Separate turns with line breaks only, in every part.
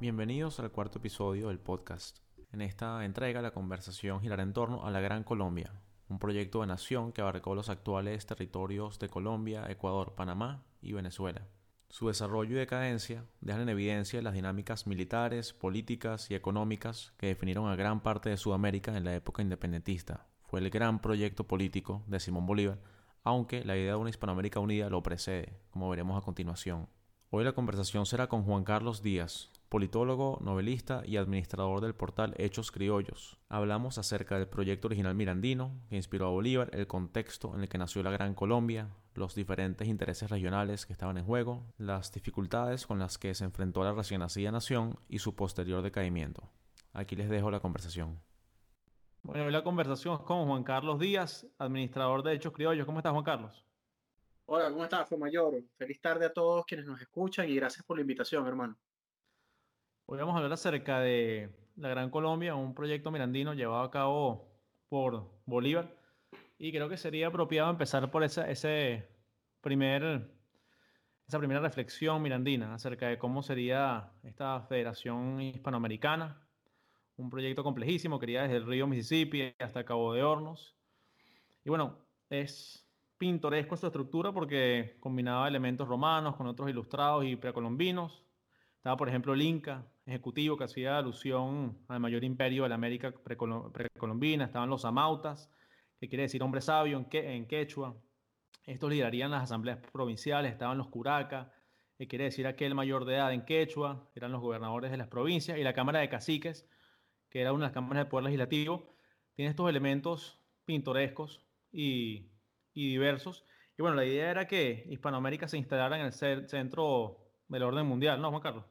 Bienvenidos al cuarto episodio del podcast. En esta entrega la conversación girará en torno a la Gran Colombia, un proyecto de nación que abarcó los actuales territorios de Colombia, Ecuador, Panamá y Venezuela. Su desarrollo y decadencia dejan en evidencia las dinámicas militares, políticas y económicas que definieron a gran parte de Sudamérica en la época independentista. Fue el gran proyecto político de Simón Bolívar, aunque la idea de una Hispanoamérica unida lo precede, como veremos a continuación. Hoy la conversación será con Juan Carlos Díaz, politólogo, novelista y administrador del portal Hechos Criollos. Hablamos acerca del proyecto original mirandino que inspiró a Bolívar, el contexto en el que nació la Gran Colombia, los diferentes intereses regionales que estaban en juego, las dificultades con las que se enfrentó la recién nacida nación y su posterior decaimiento. Aquí les dejo la conversación. Bueno, hoy la conversación es con Juan Carlos Díaz, administrador de Hechos Criollos. ¿Cómo estás, Juan Carlos?
Hola, ¿cómo estás, Mayor? Feliz tarde a todos quienes nos escuchan y gracias por la invitación, hermano.
Hoy vamos a hablar acerca de la Gran Colombia, un proyecto mirandino llevado a cabo por Bolívar. Y creo que sería apropiado empezar por esa, ese primer, esa primera reflexión mirandina acerca de cómo sería esta Federación Hispanoamericana. Un proyecto complejísimo, quería desde el río Mississippi hasta Cabo de Hornos. Y bueno, es pintoresco su estructura porque combinaba elementos romanos con otros ilustrados y precolombinos. Estaba, por ejemplo, el Inca, ejecutivo, que hacía alusión al mayor imperio de la América precolombina. Estaban los amautas, que quiere decir hombre sabio en, que, en quechua. Estos liderarían las asambleas provinciales. Estaban los curacas, que quiere decir aquel mayor de edad en quechua. Eran los gobernadores de las provincias. Y la Cámara de Caciques, que era una de las cámaras del poder legislativo. Tiene estos elementos pintorescos y y diversos. Y bueno, la idea era que Hispanoamérica se instalara en el centro del orden mundial, ¿no, Juan Carlos?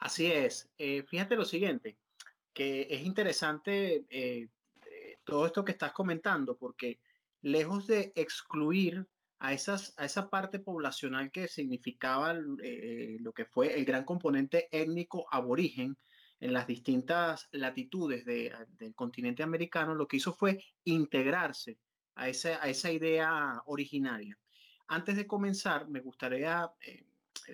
Así es. Eh, fíjate lo siguiente, que es interesante eh, todo esto que estás comentando, porque lejos de excluir a, esas, a esa parte poblacional que significaba eh, lo que fue el gran componente étnico aborigen en las distintas latitudes del continente americano, lo que hizo fue integrarse a esa, a esa idea originaria. Antes de comenzar, me gustaría eh,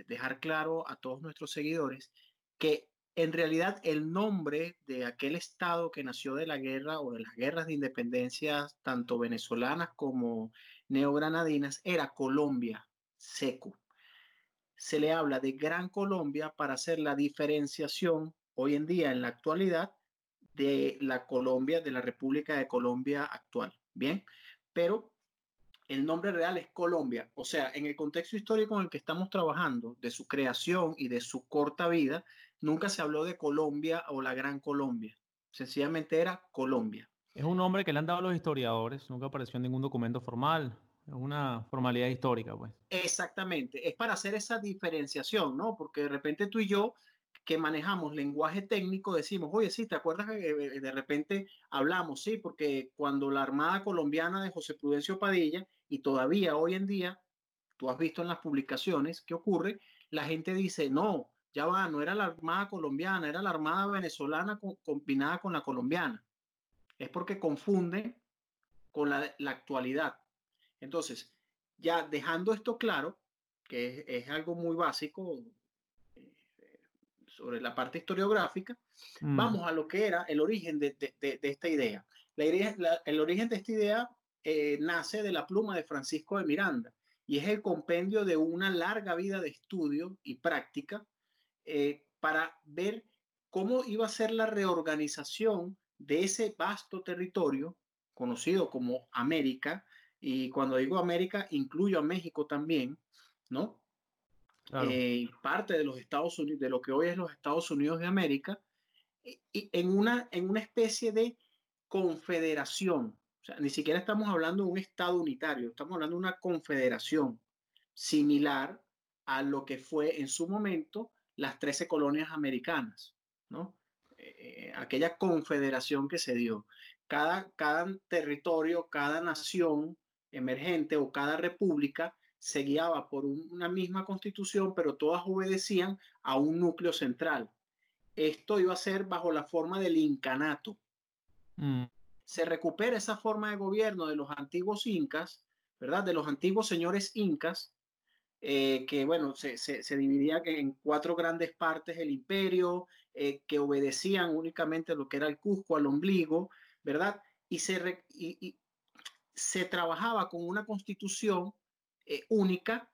dejar claro a todos nuestros seguidores que en realidad el nombre de aquel estado que nació de la guerra o de las guerras de independencia, tanto venezolanas como neogranadinas, era Colombia, seco. Se le habla de Gran Colombia para hacer la diferenciación hoy en día, en la actualidad, de la Colombia, de la República de Colombia actual. Bien, pero el nombre real es Colombia. O sea, en el contexto histórico en el que estamos trabajando, de su creación y de su corta vida, nunca se habló de Colombia o la Gran Colombia. Sencillamente era Colombia.
Es un nombre que le han dado los historiadores, nunca apareció en ningún documento formal. Es una formalidad histórica, pues.
Exactamente. Es para hacer esa diferenciación, ¿no? Porque de repente tú y yo que manejamos lenguaje técnico decimos, oye, sí, ¿te acuerdas que eh, de repente hablamos? Sí, porque cuando la Armada Colombiana de José Prudencio Padilla, y todavía hoy en día, tú has visto en las publicaciones qué ocurre, la gente dice, no, ya va, no era la Armada colombiana, era la Armada venezolana combinada con la colombiana. Es porque confunde con la, actualidad. Entonces, ya dejando esto claro, que es algo muy básico, sobre la parte historiográfica, mm. vamos a lo que era el origen de, esta idea. La el origen de esta idea eh, nace de la pluma de Francisco de Miranda y es el compendio de una larga vida de estudio y práctica eh, para ver cómo iba a ser la reorganización de ese vasto territorio conocido como América, y cuando digo América incluyo a México también, ¿no? Eh, parte de los Estados Unidos, de lo que hoy es los Estados Unidos de América, y, en, una, en una especie de confederación. O sea, ni siquiera estamos hablando de un Estado unitario, estamos hablando de una confederación similar a lo que fue en su momento las 13 colonias americanas, ¿no? Eh, aquella confederación que se dio. Cada, cada territorio, cada nación emergente o cada república se guiaba por una misma constitución, pero todas obedecían a un núcleo central. Esto iba a ser bajo la forma del incanato. Mm. Se recupera esa forma de gobierno de los antiguos incas, ¿verdad? De los antiguos señores incas, eh, que bueno, se, se, dividía en cuatro grandes partes el imperio, eh, que obedecían únicamente lo que era el Cusco, al ombligo, ¿verdad? Y se, se trabajaba con una constitución eh, única,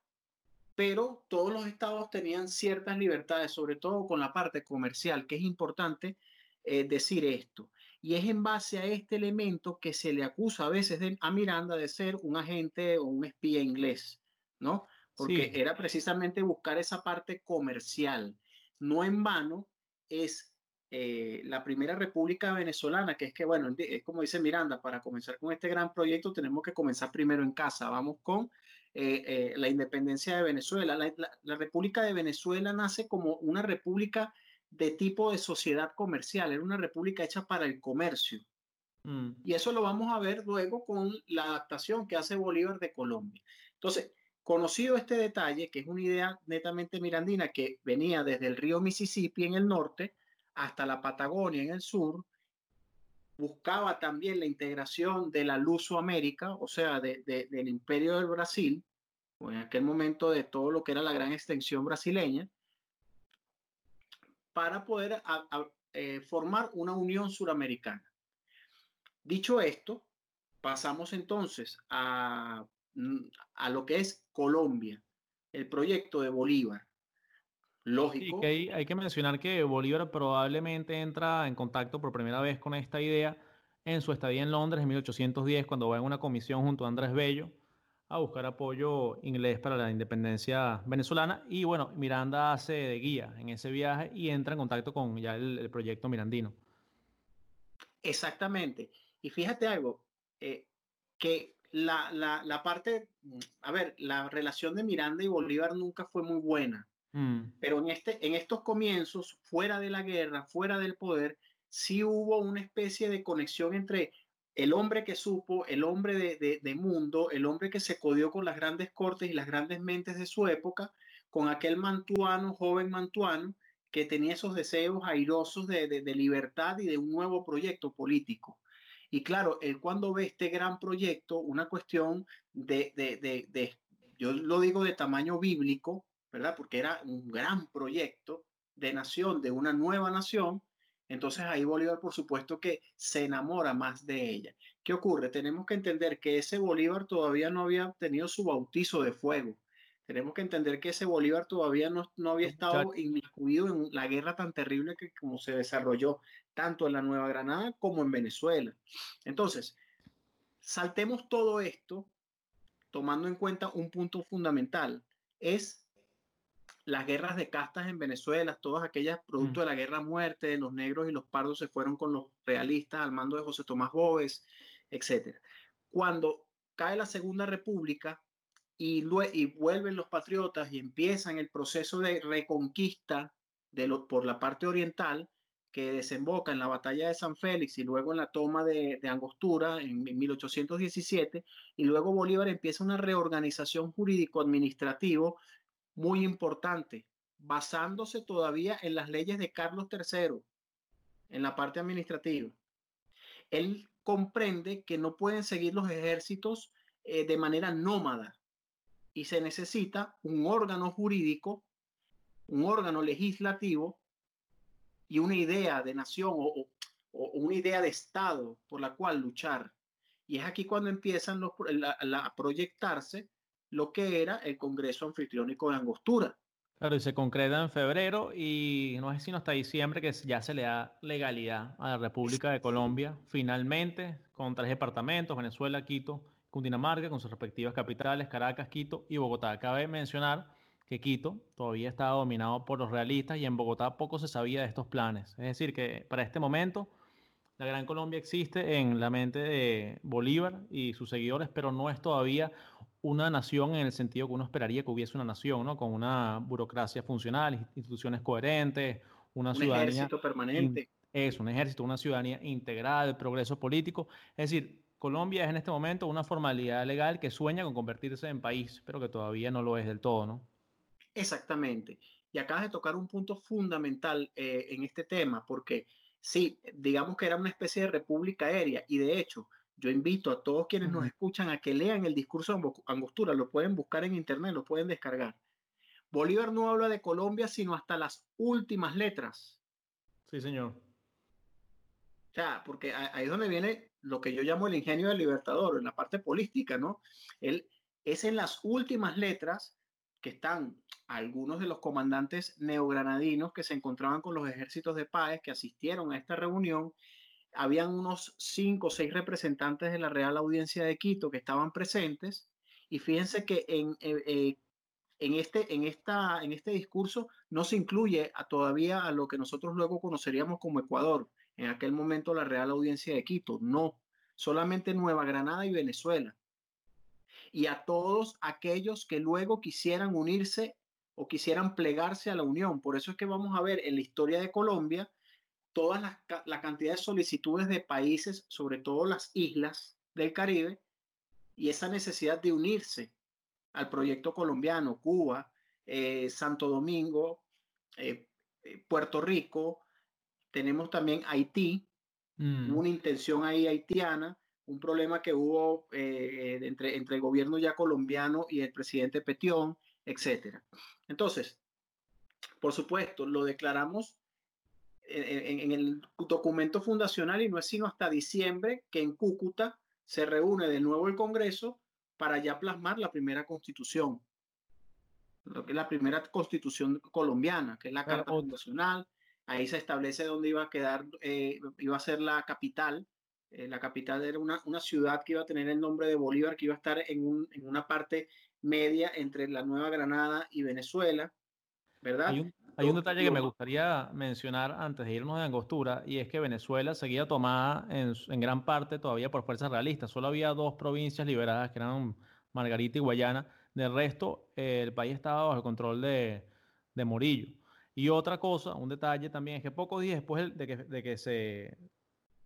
pero todos los estados tenían ciertas libertades, sobre todo con la parte comercial, que es importante decir esto. Y es en base a este elemento que se le acusa a veces a Miranda de ser un agente o un espía inglés, ¿no? Porque era precisamente buscar esa parte comercial. No en vano es eh, la primera república venezolana, que es que, bueno, es como dice Miranda, para comenzar con este gran proyecto tenemos que comenzar primero en casa. Vamos con eh, eh, la independencia de Venezuela. la República de Venezuela nace como una república de tipo de sociedad comercial, era una república hecha para el comercio. Mm. Y eso lo vamos a ver luego con la adaptación que hace Bolívar de Colombia. Entonces, conocido este detalle, que es una idea netamente mirandina que venía desde el río Mississippi en el norte hasta la Patagonia en el sur, buscaba también la integración de la Lusoamérica, o sea, del imperio del Brasil, o en aquel momento de todo lo que era la gran extensión brasileña, para poder eh, formar una unión suramericana. Dicho esto, pasamos entonces a, a lo que es Colombia, el proyecto de Bolívar. Lógico.
hay, hay, que mencionar que Bolívar probablemente entra en contacto por primera vez con esta idea en su estadía en Londres en 1810, cuando va en una comisión junto a Andrés Bello a buscar apoyo inglés para la independencia venezolana. Y bueno, Miranda hace de guía en ese viaje y entra en contacto con ya el, proyecto mirandino.
Exactamente. Y fíjate algo, eh, que la, la, la, parte, a ver, la relación de Miranda y Bolívar nunca fue muy buena. Mm. Pero en, este, en estos comienzos, fuera de la guerra, fuera del poder, sí hubo una especie de conexión entre el hombre que supo, el hombre de, mundo, el hombre que se codió con las grandes cortes y las grandes mentes de su época, con aquel mantuano, joven mantuano, que tenía esos deseos airosos de, libertad y de un nuevo proyecto político. Y claro, él cuando ve este gran proyecto, una cuestión de, de, yo lo digo de tamaño bíblico, ¿verdad? Porque era un gran proyecto de nación, de una nueva nación, entonces ahí Bolívar, por supuesto, que se enamora más de ella. ¿Qué ocurre? Tenemos que entender que ese Bolívar todavía no había tenido su bautizo de fuego. Tenemos que entender que ese Bolívar todavía no, había estado incluido en la guerra tan terrible que como se desarrolló tanto en la Nueva Granada como en Venezuela. Entonces, saltemos todo esto tomando en cuenta un punto fundamental. Es las guerras de castas en Venezuela, todas aquellas producto mm. de la guerra muerte, los negros y los pardos se fueron con los realistas al mando de José Tomás Bóves, etc. Cuando cae la Segunda República y, y vuelven los patriotas y empiezan el proceso de reconquista de por la parte oriental, que desemboca en la batalla de San Félix y luego en la toma de, Angostura en, en, 1817, y luego Bolívar empieza una reorganización jurídico-administrativo muy importante, basándose todavía en las leyes de Carlos III, en la parte administrativa. Él comprende que no pueden seguir los ejércitos eh, de manera nómada y se necesita un órgano jurídico, un órgano legislativo y una idea de nación o, una idea de Estado por la cual luchar. Y es aquí cuando empiezan a proyectarse lo que era el Congreso Anfitriónico de Angostura.
Claro, y se concreta en febrero y no es sino hasta diciembre que ya se le da legalidad a la República de Colombia, finalmente, con tres departamentos, Venezuela, Quito, Cundinamarca, con sus respectivas capitales, Caracas, Quito y Bogotá. Cabe mencionar que Quito todavía estaba dominado por los realistas y en Bogotá poco se sabía de estos planes. Es decir, que para este momento la Gran Colombia existe en la mente de Bolívar y sus seguidores, pero no es todavía una nación en el sentido que uno esperaría que hubiese una nación, ¿no? Con una burocracia funcional, instituciones coherentes, una un
ejército permanente.
Es un ejército, una ciudadanía integrada, el progreso político. Es decir, Colombia es en este momento una formalidad legal que sueña con convertirse en país, pero que todavía no lo es del todo, ¿no?
Exactamente. Y acabas de tocar un punto fundamental eh, en este tema, porque sí, digamos que era una especie de república aérea, y de hecho, Yo invito a todos quienes nos escuchan a que lean el discurso de Angostura, lo pueden buscar en internet, lo pueden descargar. Bolívar no habla de Colombia sino hasta las últimas letras.
Sí, señor.
Porque ahí es donde viene lo que yo llamo el ingenio del libertador, en la parte política, ¿no? Él es en las últimas letras que están algunos de los comandantes neogranadinos que se encontraban con los ejércitos de Páez que asistieron a esta reunión. Habían unos cinco o seis representantes de la Real Audiencia de Quito que estaban presentes. Y fíjense que en, eh, eh, en, este, en, esta, en este discurso no se incluye a, todavía a lo que nosotros luego conoceríamos como Ecuador, en aquel momento la Real Audiencia de Quito. No, solamente Nueva Granada y Venezuela. Y a todos aquellos que luego quisieran unirse o quisieran plegarse a la Unión. Por eso es que vamos a ver en la historia de Colombia toda la, la cantidad de solicitudes de países, sobre todo las islas del Caribe, y esa necesidad de unirse al proyecto colombiano, Cuba, eh, Santo Domingo, eh, eh, Puerto Rico, tenemos también Haití, mm. una intención ahí haitiana, un problema que hubo entre, entre el gobierno ya colombiano y el presidente Petión, etcétera. Entonces, por supuesto, lo declaramos en, en, el documento fundacional y no es sino hasta diciembre que en Cúcuta se reúne de nuevo el Congreso para ya plasmar la primera constitución, lo que es la primera constitución colombiana, que es la Carta Fundacional. Ahí se establece dónde iba a quedar, eh, iba a ser la capital. Eh, la capital era una, una, ciudad que iba a tener el nombre de Bolívar, que iba a estar en, un, en una parte media entre la Nueva Granada y Venezuela, ¿verdad?
Hay un detalle que me gustaría mencionar antes de irnos de Angostura, y es que Venezuela seguía tomada en, gran parte todavía por fuerzas realistas. Solo había dos provincias liberadas, que eran Margarita y Guayana. Del resto, el país estaba bajo el control de, de, Morillo. Y otra cosa, un detalle también, es que pocos días después de que, se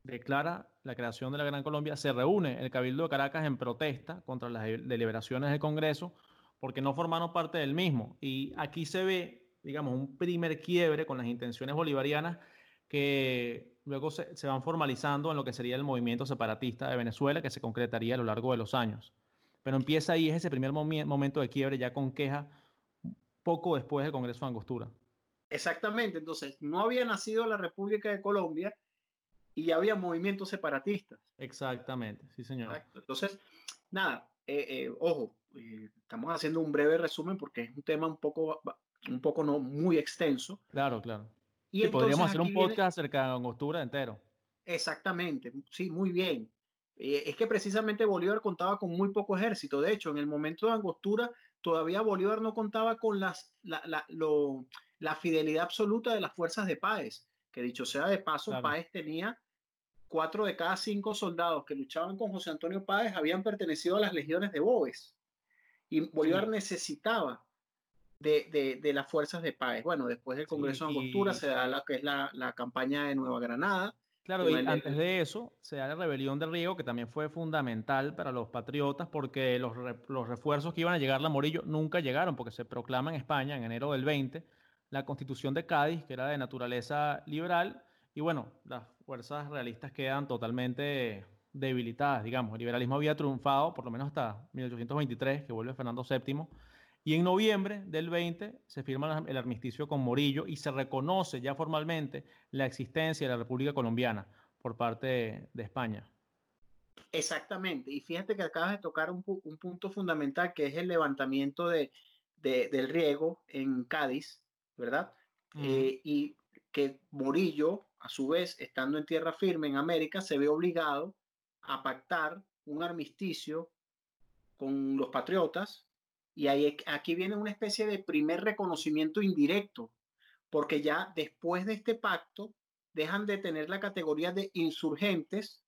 declara la creación de la Gran Colombia, se reúne el Cabildo de Caracas en protesta contra las deliberaciones del Congreso porque no formaron parte del mismo. Y aquí se ve digamos, un primer quiebre con las intenciones bolivarianas que luego se, van formalizando en lo que sería el movimiento separatista de Venezuela, que se concretaría a lo largo de los años. Pero empieza ahí, es ese primer momento de quiebre ya con queja poco después del Congreso de Angostura.
Exactamente, entonces no había nacido la República de Colombia y había movimientos separatistas.
Exactamente, sí señor.
Entonces, nada, eh, eh, ojo, eh, estamos haciendo un breve resumen porque es un tema un poco un poco no muy extenso.
Claro, claro. Y podríamos hacer un podcast acerca de Angostura entero.
Exactamente, sí, muy bien. Es que precisamente Bolívar contaba con muy poco ejército. De hecho, en el momento de Angostura, todavía Bolívar no contaba con las, la, la, lo, la fidelidad absoluta de las fuerzas de Páez. Que dicho sea de paso, Páez tenía cuatro de cada cinco soldados que luchaban con José Antonio Páez habían pertenecido a las legiones de Boves. Y Bolívar necesitaba de, de, las fuerzas de paz. Bueno, después del Congreso de Angostura se da la que es la, la, campaña de Nueva Granada.
Claro, y antes de eso se da la rebelión de Riego, que también fue fundamental para los patriotas, porque los, los refuerzos que iban a llegar a Morillo nunca llegaron, porque se proclama en España en enero del 20 la constitución de Cádiz, que era de naturaleza liberal, y bueno, las fuerzas realistas quedan totalmente debilitadas, digamos. El liberalismo había triunfado, por lo menos hasta 1823, que vuelve Fernando VII y en noviembre del 20 se firma el armisticio con Morillo y se reconoce ya formalmente la existencia de la República Colombiana por parte de, España.
Exactamente. Y fíjate que acabas de tocar un, punto fundamental que es el levantamiento de, del riego en Cádiz, ¿verdad? Eh, y que Morillo, a su vez, estando en tierra firme en América, se ve obligado a pactar un armisticio con los patriotas y ahí, aquí viene una especie de primer reconocimiento indirecto, porque ya después de este pacto dejan de tener la categoría de insurgentes,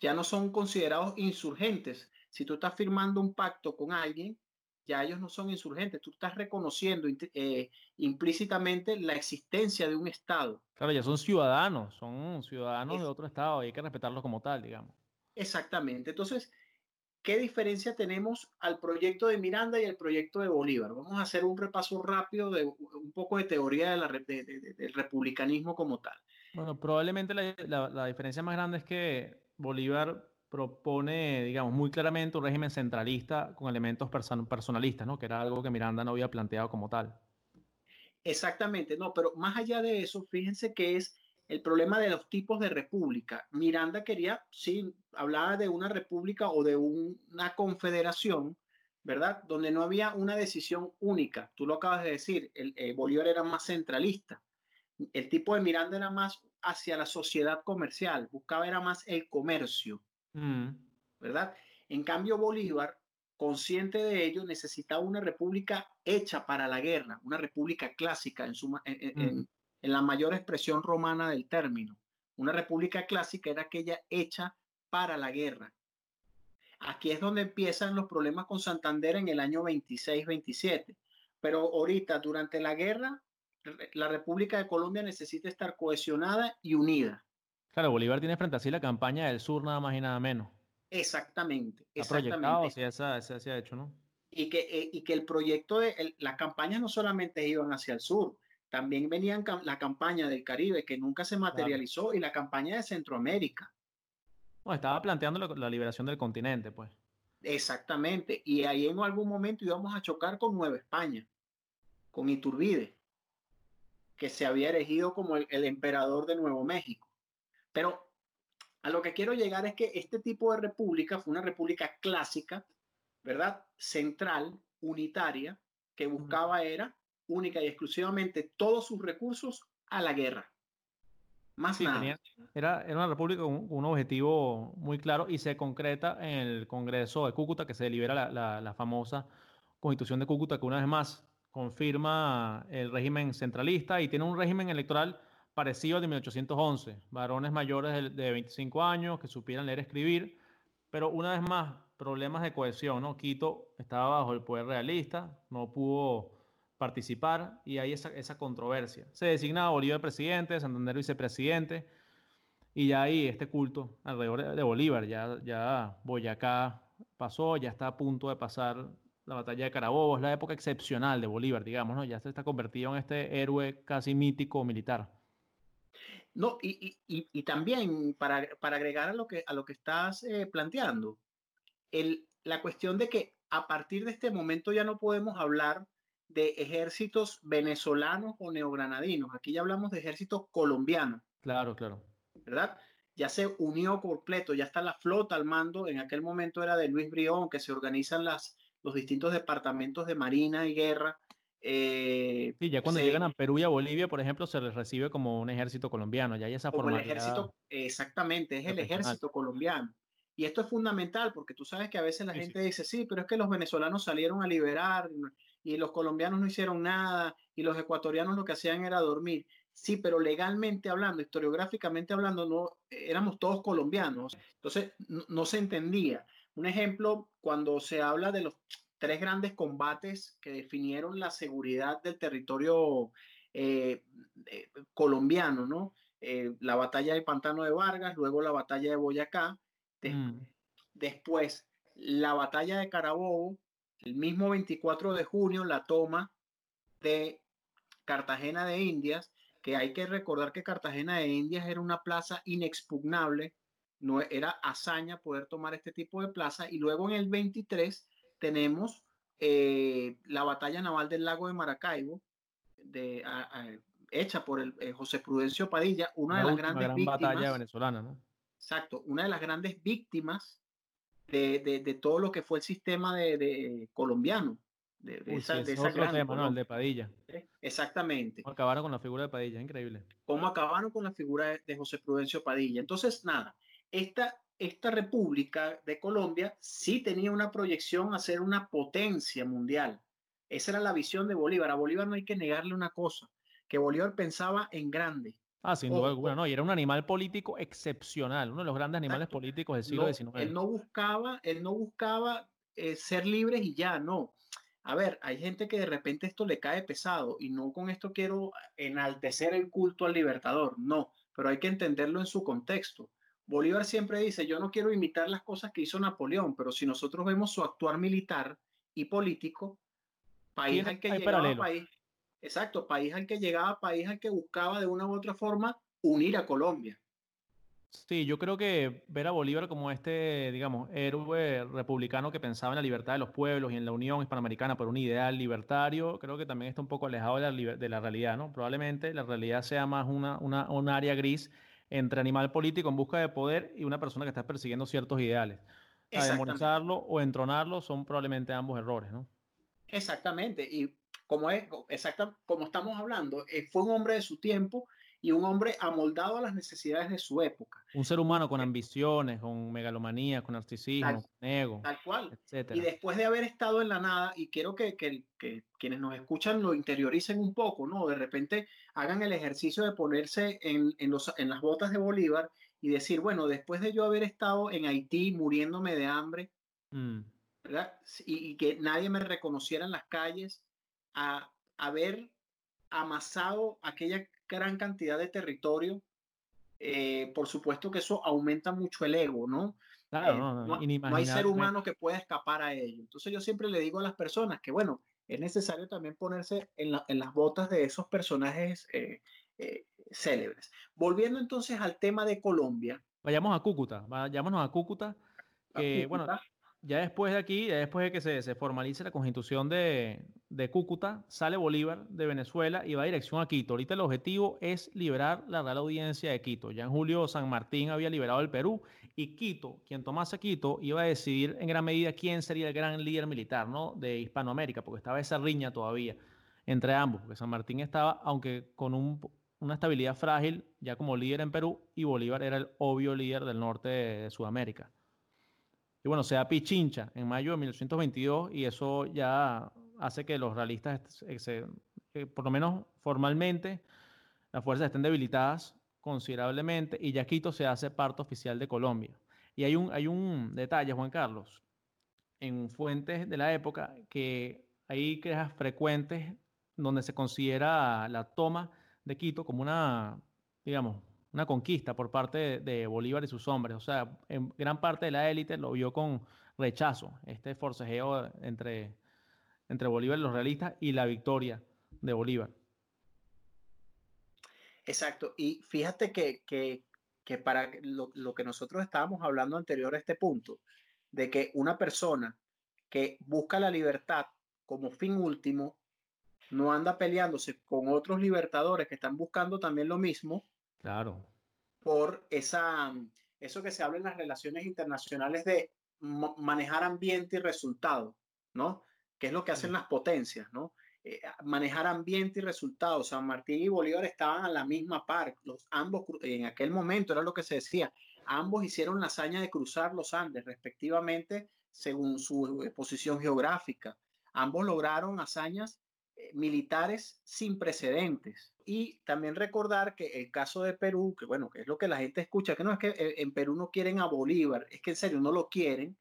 ya no son considerados insurgentes. Si tú estás firmando un pacto con alguien, ya ellos no son insurgentes, tú estás reconociendo eh, implícitamente la existencia de un Estado.
Claro, ya son ciudadanos, son ciudadanos de otro Estado y hay que respetarlos como tal, digamos.
Exactamente. Entonces, ¿Qué diferencia tenemos al proyecto de Miranda y al proyecto de Bolívar? Vamos a hacer un repaso rápido de un poco de teoría de la, del republicanismo como tal.
Bueno, probablemente la, la, diferencia más grande es que Bolívar propone, digamos, muy claramente un régimen centralista con elementos personalistas, ¿no? Que era algo que Miranda no había planteado como tal.
Exactamente, no, pero más allá de eso, fíjense que es el problema de los tipos de república. Miranda quería, sí, hablaba de una república o de una confederación, ¿verdad? Donde no había una decisión única. Tú lo acabas de decir, el, eh, Bolívar era más centralista. El tipo de Miranda era más hacia la sociedad comercial, buscaba era más el comercio. Mm. ¿verdad? En cambio, Bolívar, consciente de ello, necesitaba una república hecha para la guerra, una república clásica en, su, mm. en, la mayor expresión romana del término. Una república clásica era aquella hecha para la guerra. Aquí es donde empiezan los problemas con Santander en el año 26-27. Pero ahorita, durante la guerra, la República de Colombia necesita estar cohesionada y unida.
Claro, Bolívar tiene frente a sí la campaña del sur nada más y nada menos.
Exactamente.
Ha proyectado, sí, esa, se ha hecho, ¿no?
Y que, eh, y que el proyecto de las campañas no solamente iban hacia el sur, también venían la campaña del Caribe, que nunca se materializó, y la campaña de Centroamérica.
No, estaba planteando la, liberación del continente, pues.
Exactamente. Y ahí en algún momento íbamos a chocar con Nueva España, con Iturbide, que se había erigido como el emperador de Nuevo México. Pero a lo que quiero llegar es que este tipo de república fue una república clásica, ¿verdad? Central, unitaria, que buscaba era única y exclusivamente todos sus recursos a la guerra. Más nada.
era, era, una república con un, objetivo muy claro y se concreta en el Congreso de Cúcuta, que se delibera la, la, la famosa Constitución de Cúcuta, que una vez más confirma el régimen centralista y tiene un régimen electoral parecido al de 1811, varones mayores de, 25 años que supieran leer y escribir, pero una vez más, problemas de cohesión, ¿no? Quito estaba bajo el poder realista, no pudo participar y hay esa, esa controversia. Se designaba Bolívar presidente, Santander vicepresidente, y ya hay este culto alrededor de Bolívar, ya, ya Boyacá pasó, ya está a punto de pasar la batalla de Carabobo, es la época excepcional de Bolívar, digamos, ¿no? Ya se está convertido en este héroe casi mítico militar.
No, y, y, y, también para, para, agregar a lo que, a lo que estás eh, planteando, el, la cuestión de que a partir de este momento ya no podemos hablar de ejércitos venezolanos o neogranadinos. Aquí ya hablamos de ejércitos colombianos.
Claro, claro.
¿Verdad? Ya se unió completo, ya está la flota al mando. En aquel momento era de Luis Brión, que se organizan las, los distintos departamentos de Marina y Guerra
eh, sí, ya cuando llegan a Perú y a Bolivia, por ejemplo, se les recibe como un ejército colombiano, ya hay esa
forma. El ejército, exactamente, es el ejército colombiano. Y esto es fundamental porque tú sabes que a veces la gente dice, sí, pero es que los venezolanos salieron a liberar y los colombianos no hicieron nada y los ecuatorianos lo que hacían era dormir. Sí, pero legalmente hablando, historiográficamente hablando, no éramos todos colombianos. Entonces, no se entendía. Un ejemplo, cuando se habla de los tres grandes combates que definieron la seguridad del territorio eh, eh, colombiano, ¿no? Eh, la batalla del Pantano de Vargas, luego la batalla de Boyacá, mm. después la batalla de Carabobo, el mismo 24 de junio, la toma de Cartagena de Indias, que hay que recordar que Cartagena de Indias era una plaza inexpugnable, no era hazaña poder tomar este tipo de plaza, y luego en el 23 tenemos eh, la batalla naval del lago de Maracaibo, de, hecha por el, eh, José Prudencio Padilla, una, de las grandes gran víctimas.
batalla venezolana, ¿no?
Exacto, una de las grandes víctimas de, de, todo lo que fue el sistema de, colombiano. De,
esa, gran, tema, el de Padilla.
Exactamente.
¿Cómo acabaron con la figura de Padilla? Increíble.
¿Cómo acabaron con la figura de José Prudencio Padilla? Entonces, nada, esta, esta República de Colombia sí tenía una proyección a ser una potencia mundial. Esa era la visión de Bolívar. A Bolívar no hay que negarle una cosa, que Bolívar pensaba en grande.
Ah, sin duda alguna, no, y era un animal político excepcional, uno de los grandes animales políticos del siglo XIX.
él no buscaba, él no buscaba eh, ser libre y ya, no. A ver, hay gente que de repente esto le cae pesado y no con esto quiero enaltecer el culto al libertador, no, pero hay que entenderlo en su contexto. Bolívar siempre dice, yo no quiero imitar las cosas que hizo Napoleón, pero si nosotros vemos su actuar militar y político, país al que llegaba, país, exacto, país al que llegaba, país al que buscaba de una u otra forma unir a Colombia.
Sí, yo creo que ver a Bolívar como este, digamos, héroe republicano que pensaba en la libertad de los pueblos y en la unión hispanoamericana por un ideal libertario, creo que también está un poco alejado de la, de la realidad, ¿no? Probablemente la realidad sea más una, una, un área gris entre animal político en busca de poder y una persona que está persiguiendo ciertos ideales. A demonizarlo o entronarlo son probablemente ambos errores, ¿no?
Exactamente, y como es, exacta, como estamos hablando, eh, fue un hombre de su tiempo y un hombre amoldado a las necesidades de su época.
Un ser humano con ambiciones, con megalomanía, con narcisismo, con ego.
Tal cual. Y después de haber estado en la nada, y quiero que, que, que, quienes nos escuchan lo interioricen un poco, ¿no? De repente hagan el ejercicio de ponerse en, en, los, en las botas de Bolívar y decir, bueno, después de yo haber estado en Haití muriéndome de hambre, mm. ¿verdad? Y, y, que nadie me reconociera en las calles, a haber amasado aquella gran cantidad de territorio, eh, por supuesto que eso aumenta mucho el ego, ¿no?
Claro, no,
no, no, hay ser humano que pueda escapar a ello. Entonces yo siempre le digo a las personas que, bueno, es necesario también ponerse en, en las botas de esos personajes eh, eh, célebres. Volviendo entonces al tema de Colombia.
Vayamos a Cúcuta, vayámonos a Cúcuta. Que, bueno, ya después de aquí, ya después de que se, formalice la constitución de, de, Cúcuta, sale Bolívar de Venezuela y va a dirección a Quito. Ahorita el objetivo es liberar la Real Audiencia de Quito. Ya en julio San Martín había liberado el Perú y Quito, quien tomase Quito, iba a decidir en gran medida quién sería el gran líder militar ¿no? de Hispanoamérica, porque estaba esa riña todavía entre ambos, porque San Martín estaba, aunque con un, una estabilidad frágil, ya como líder en Perú, y Bolívar era el obvio líder del norte de Sudamérica. Y bueno, se da Pichincha en mayo de 1822 y eso ya hace que los realistas, por lo menos formalmente, las fuerzas estén debilitadas considerablemente y ya Quito se hace parte oficial de Colombia. Y hay un, hay un detalle, Juan Carlos, en fuentes de la época que hay quejas frecuentes donde se considera la toma de Quito como una, digamos, una conquista por parte de, Bolívar y sus hombres. O sea, en gran parte de la élite lo vio con rechazo, este forcejeo entre, entre Bolívar y los realistas y la victoria de Bolívar.
Exacto. Y fíjate que, que, que para lo, lo, que nosotros estábamos hablando anterior a este punto, de que una persona que busca la libertad como fin último, no anda peleándose con otros libertadores que están buscando también lo mismo,
Claro.
Por esa, eso que se habla en las relaciones internacionales de manejar ambiente y resultado, ¿no? Que es lo que hacen las potencias, ¿no? Eh, manejar ambiente y resultados. San Martín y Bolívar estaban a la misma par. Los ambos, en aquel momento era lo que se decía, ambos hicieron la hazaña de cruzar los Andes, respectivamente, según su posición geográfica. Ambos lograron hazañas eh, militares sin precedentes. Y también recordar que el caso de Perú, que bueno, que es lo que la gente escucha, que no es que eh, en Perú no quieren a Bolívar, es que en serio no lo quieren,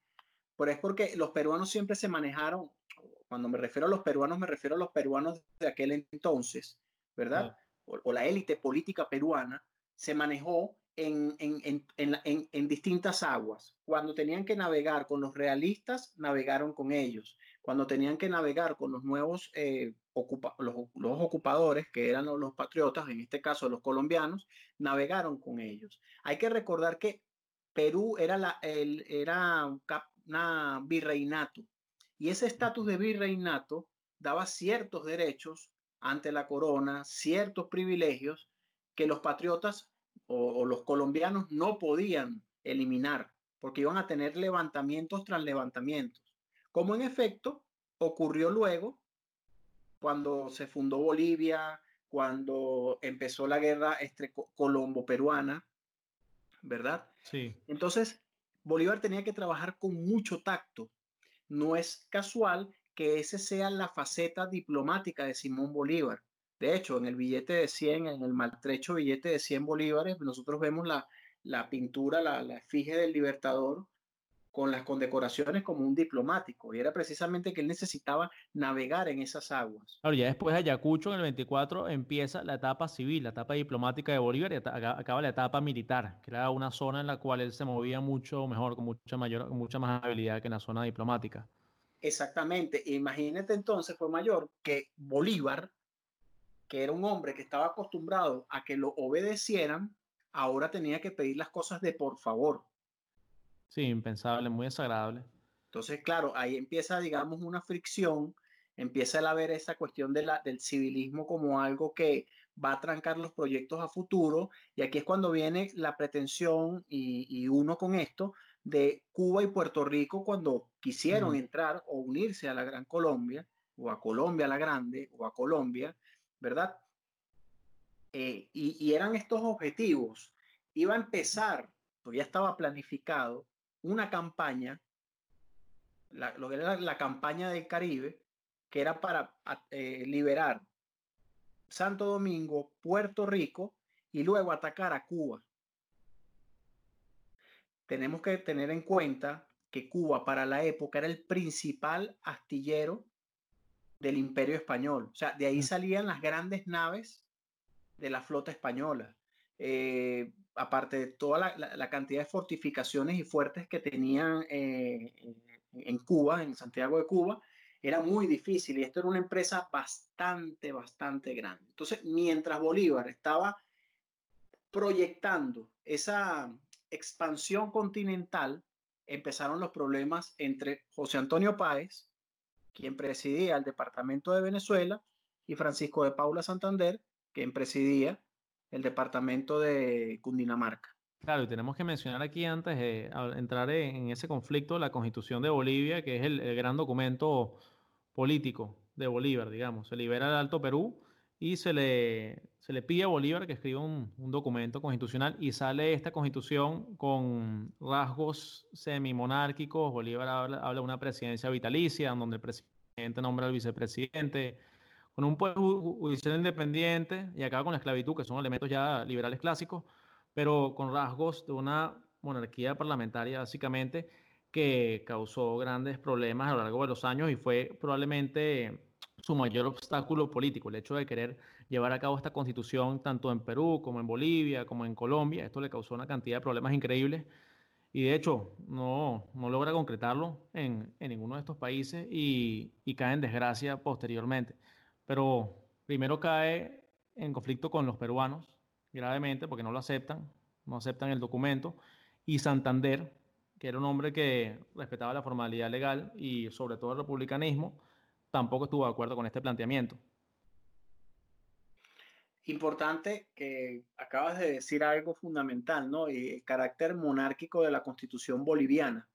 pero es porque los peruanos siempre se manejaron, cuando me refiero a los peruanos, me refiero a los peruanos de aquel entonces, ¿verdad? O, la élite política peruana se manejó en, en, en, en, distintas aguas. Cuando tenían que navegar con los realistas, navegaron con ellos. Cuando tenían que navegar con los nuevos eh, los, ocupadores, que eran los, patriotas, en este caso los colombianos, navegaron con ellos. Hay que recordar que Perú era, la, el, era una virreinato y ese estatus de virreinato daba ciertos derechos ante la corona, ciertos privilegios que los patriotas o, o los colombianos no podían eliminar porque iban a tener levantamientos tras levantamientos, como en efecto ocurrió luego cuando se fundó Bolivia, cuando empezó la guerra este, colombo-peruana, ¿verdad?
Sí.
Entonces, Bolívar tenía que trabajar con mucho tacto. No es casual que esa sea la faceta diplomática de Simón Bolívar. De hecho, en el billete de 100, en el maltrecho billete de 100 bolívares, nosotros vemos la, la pintura, la, la efigie del libertador con las condecoraciones como un diplomático y era precisamente que él necesitaba navegar en esas aguas.
Claro, ya después de Ayacucho en el 24 empieza la etapa civil, la etapa diplomática de Bolívar y acaba la etapa militar, que era una zona en la cual él se movía mucho mejor, con mucha mayor, con mucha más habilidad que en la zona diplomática.
Exactamente, imagínate entonces fue mayor que Bolívar, que era un hombre que estaba acostumbrado a que lo obedecieran, ahora tenía que pedir las cosas de por favor.
Sí, impensable, muy desagradable.
Entonces, claro, ahí empieza, digamos, una fricción, empieza a haber esa cuestión de la, del civilismo como algo que va a trancar los proyectos a futuro, y aquí es cuando viene la pretensión y, uno con esto de Cuba y Puerto Rico cuando quisieron entrar o unirse a la Gran Colombia, o a Colombia la Grande, o a Colombia, ¿verdad? Eh, y, eran estos objetivos. Iba a empezar, porque ya estaba planificado, una campaña, lo que era la campaña del Caribe, que era para eh, liberar Santo Domingo, Puerto Rico y luego atacar a Cuba. Tenemos que tener en cuenta que Cuba para la época era el principal astillero del imperio español. O sea, de ahí mm. salían las grandes naves de la flota española. Eh, aparte de toda la, cantidad de fortificaciones y fuertes que tenían eh, en Cuba, en Santiago de Cuba, era muy difícil y esto era una empresa bastante, bastante grande. Entonces, mientras Bolívar estaba proyectando esa expansión continental, empezaron los problemas entre José Antonio Páez, quien presidía el departamento de Venezuela, y Francisco de Paula Santander, quien presidía el departamento de Cundinamarca.
Claro, y tenemos que mencionar aquí antes de entrar en ese conflicto la constitución de Bolivia, que es el, gran documento político de Bolívar, digamos. Se libera el Alto Perú y se le, se le pide a Bolívar que escriba un, documento constitucional y sale esta constitución con rasgos semimonárquicos. Bolívar habla, habla de una presidencia vitalicia, donde el presidente nombra al vicepresidente, con un poder judicial independiente y acaba con la esclavitud, que son elementos ya liberales clásicos, pero con rasgos de una monarquía parlamentaria básicamente que causó grandes problemas a lo largo de los años y fue probablemente su mayor obstáculo político, el hecho de querer llevar a cabo esta constitución tanto en Perú como en Bolivia, como en Colombia. Esto le causó una cantidad de problemas increíbles y de hecho no, no logra concretarlo en, en ninguno de estos países y, y cae en desgracia posteriormente pero primero cae en conflicto con los peruanos gravemente porque no lo aceptan, no aceptan el documento, y Santander, que era un hombre que respetaba la formalidad legal y sobre todo el republicanismo, tampoco estuvo de acuerdo con este planteamiento.
Importante que acabas de decir algo fundamental, ¿no? el carácter monárquico de la constitución boliviana.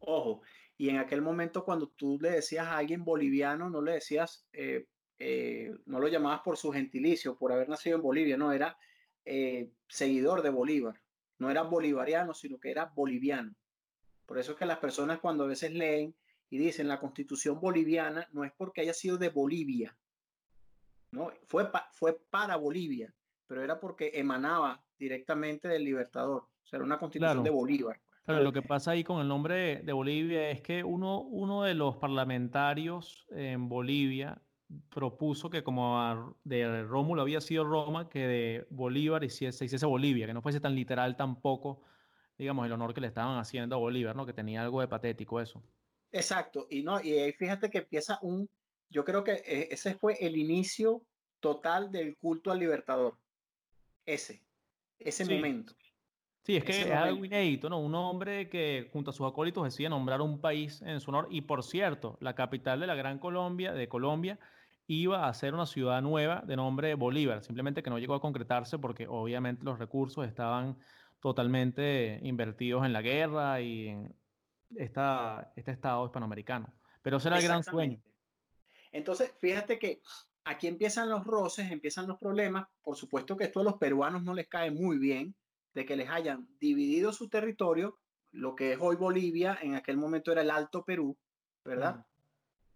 Ojo, y en aquel momento cuando tú le decías a alguien boliviano, no le decías, eh, eh, no lo llamabas por su gentilicio, por haber nacido en Bolivia, no, era eh, seguidor de Bolívar. No era bolivariano, sino que era boliviano. Por eso es que las personas cuando a veces leen y dicen la constitución boliviana, no es porque haya sido de Bolivia, ¿no? Fue, fue para Bolivia, pero era porque emanaba directamente del Libertador. O sea, era una constitución de Bolívar.
Pero lo que pasa ahí con el nombre de Bolivia es que uno, uno de los parlamentarios en Bolivia propuso que como de Rómulo había sido Roma, que de Bolívar se hiciese Bolivia, que no fuese tan literal tampoco, digamos, el honor que le estaban haciendo a Bolívar, ¿no? Que tenía algo de patético eso.
Exacto, y no, y ahí fíjate que empieza un, yo creo que eh, ese fue el inicio total del culto al libertador. Ese, ese momento.
Sí, es que es algo inédito, ¿no? Un hombre que junto a sus acólitos decide nombrar un país en su honor. Y por cierto, la capital de la Gran Colombia, de Colombia, iba a ser una ciudad nueva de nombre Bolívar, simplemente que no llegó a concretarse porque obviamente los recursos estaban totalmente invertidos en la guerra y en esta, este estado hispanoamericano. Pero ese era el gran sueño.
Entonces, fíjate que aquí empiezan los roces, empiezan los problemas. Por supuesto que esto a los peruanos no les cae muy bien de que les hayan dividido su territorio, lo que es hoy Bolivia, en aquel momento era el Alto Perú, ¿verdad?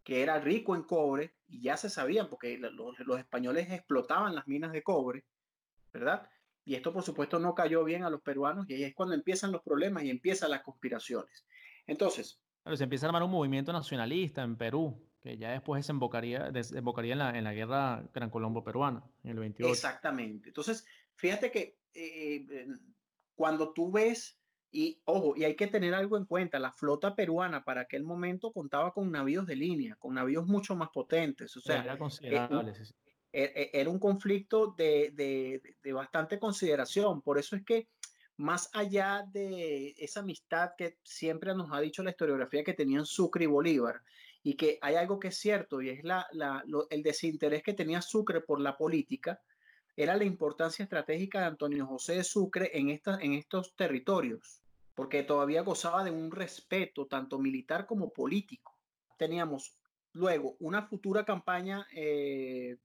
Que era rico en cobre y ya se sabían porque los, españoles explotaban las minas de cobre, ¿verdad? Y esto, por supuesto, no cayó bien a los peruanos y ahí es cuando empiezan los problemas y empiezan las conspiraciones. Entonces.
se empieza a armar un movimiento nacionalista en Perú, que ya después desembocaría, desembocaría en, la, en la guerra Gran Colombo peruana, en el 28.
Exactamente. Entonces, fíjate que eh, cuando tú ves, y ojo, y hay que tener algo en cuenta, la flota peruana para aquel momento contaba con navíos de línea, con navíos mucho más potentes. O sea,
era considerable.
e, e, era un conflicto de, de, de, bastante consideración. Por eso es que más allá de esa amistad que siempre nos ha dicho la historiografía que tenían Sucre y Bolívar, y que hay algo que es cierto, y es la, la, el desinterés que tenía Sucre por la política, era la importancia estratégica de Antonio José de Sucre en, esta, en estos territorios, porque todavía gozaba de un respeto tanto militar como político. Teníamos luego una futura campaña eh,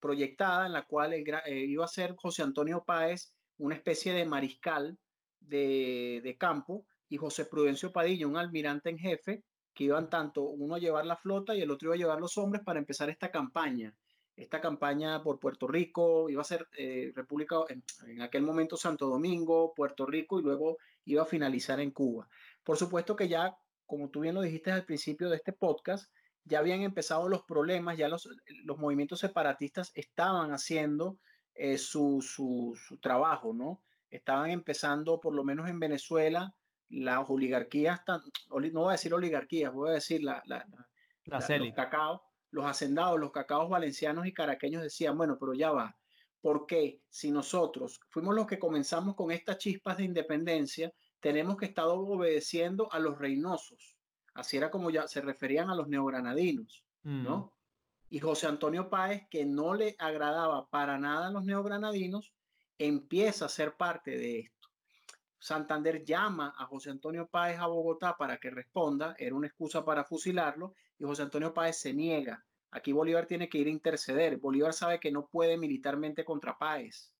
proyectada en la cual eh, iba a ser José Antonio Páez una especie de mariscal de, de, campo y José Prudencio Padilla, un almirante en jefe, que iban tanto uno a llevar la flota y el otro iba a llevar los hombres para empezar esta campaña. Esta campaña por Puerto Rico iba a ser eh, República, en, en, aquel momento Santo Domingo, Puerto Rico y luego iba a finalizar en Cuba. Por supuesto que ya, como tú bien lo dijiste al principio de este podcast, ya habían empezado los problemas, ya los, los movimientos separatistas estaban haciendo eh, su, su, su, trabajo, ¿no? Estaban empezando, por lo menos en Venezuela, las oligarquías, no voy a decir oligarquías, voy a decir la, la, la, la los cacaos, los hacendados, los cacaos valencianos y caraqueños decían, bueno, pero ya va, ¿por qué si nosotros fuimos los que comenzamos con estas chispas de independencia, tenemos que estar obedeciendo a los reinosos? Así era como ya se referían a los neogranadinos, ¿no? Y José Antonio Páez, que no le agradaba para nada a los neogranadinos, empieza a ser parte de esto. Santander llama a José Antonio Páez a Bogotá para que responda, era una excusa para fusilarlo, y José Antonio Páez se niega. Aquí Bolívar tiene que ir a interceder. Bolívar sabe que no puede militarmente contra Páez.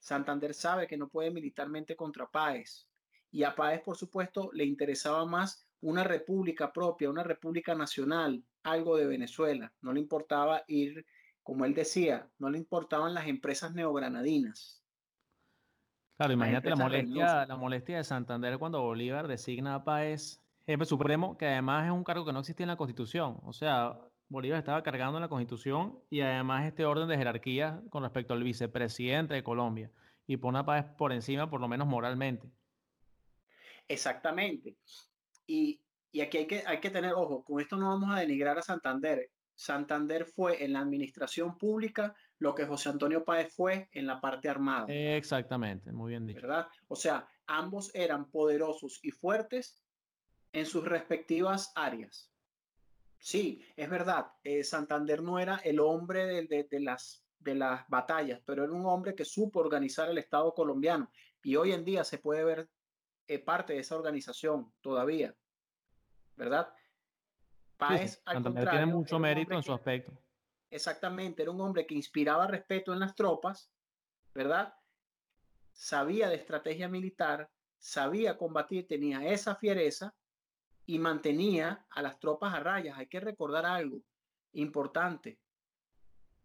Santander sabe que no puede militarmente contra Páez. Y a Páez, por supuesto, le interesaba más una república propia, una república nacional, algo de Venezuela. No le importaba ir, como él decía, no le importaban las empresas neogranadinas.
Claro, imagínate la molestia, la molestia de Santander cuando Bolívar designa a Páez jefe supremo, que además es un cargo que no existía en la Constitución. O sea, Bolívar estaba cargando en la Constitución y además este orden de jerarquía con respecto al vicepresidente de Colombia y pone a Páez por encima, por lo menos moralmente.
Exactamente. Y, y aquí hay que, hay que tener ojo, con esto no vamos a denigrar a Santander. Santander fue en la administración pública lo que José Antonio Páez fue en la parte armada.
Exactamente, muy bien dicho.
¿Verdad? O sea, ambos eran poderosos y fuertes en sus respectivas áreas. Sí, es verdad, eh, Santander no era el hombre de, de, de, las, de las batallas, pero era un hombre que supo organizar el Estado colombiano y hoy en día se puede ver eh, parte de esa organización todavía, ¿verdad?
Páez, sí, al contrario, tiene mucho mérito en su aspecto.
exactamente, era un hombre que inspiraba respeto en las tropas, ¿verdad? Sabía de estrategia militar, sabía combatir, tenía esa fiereza y mantenía a las tropas a rayas. Hay que recordar algo importante.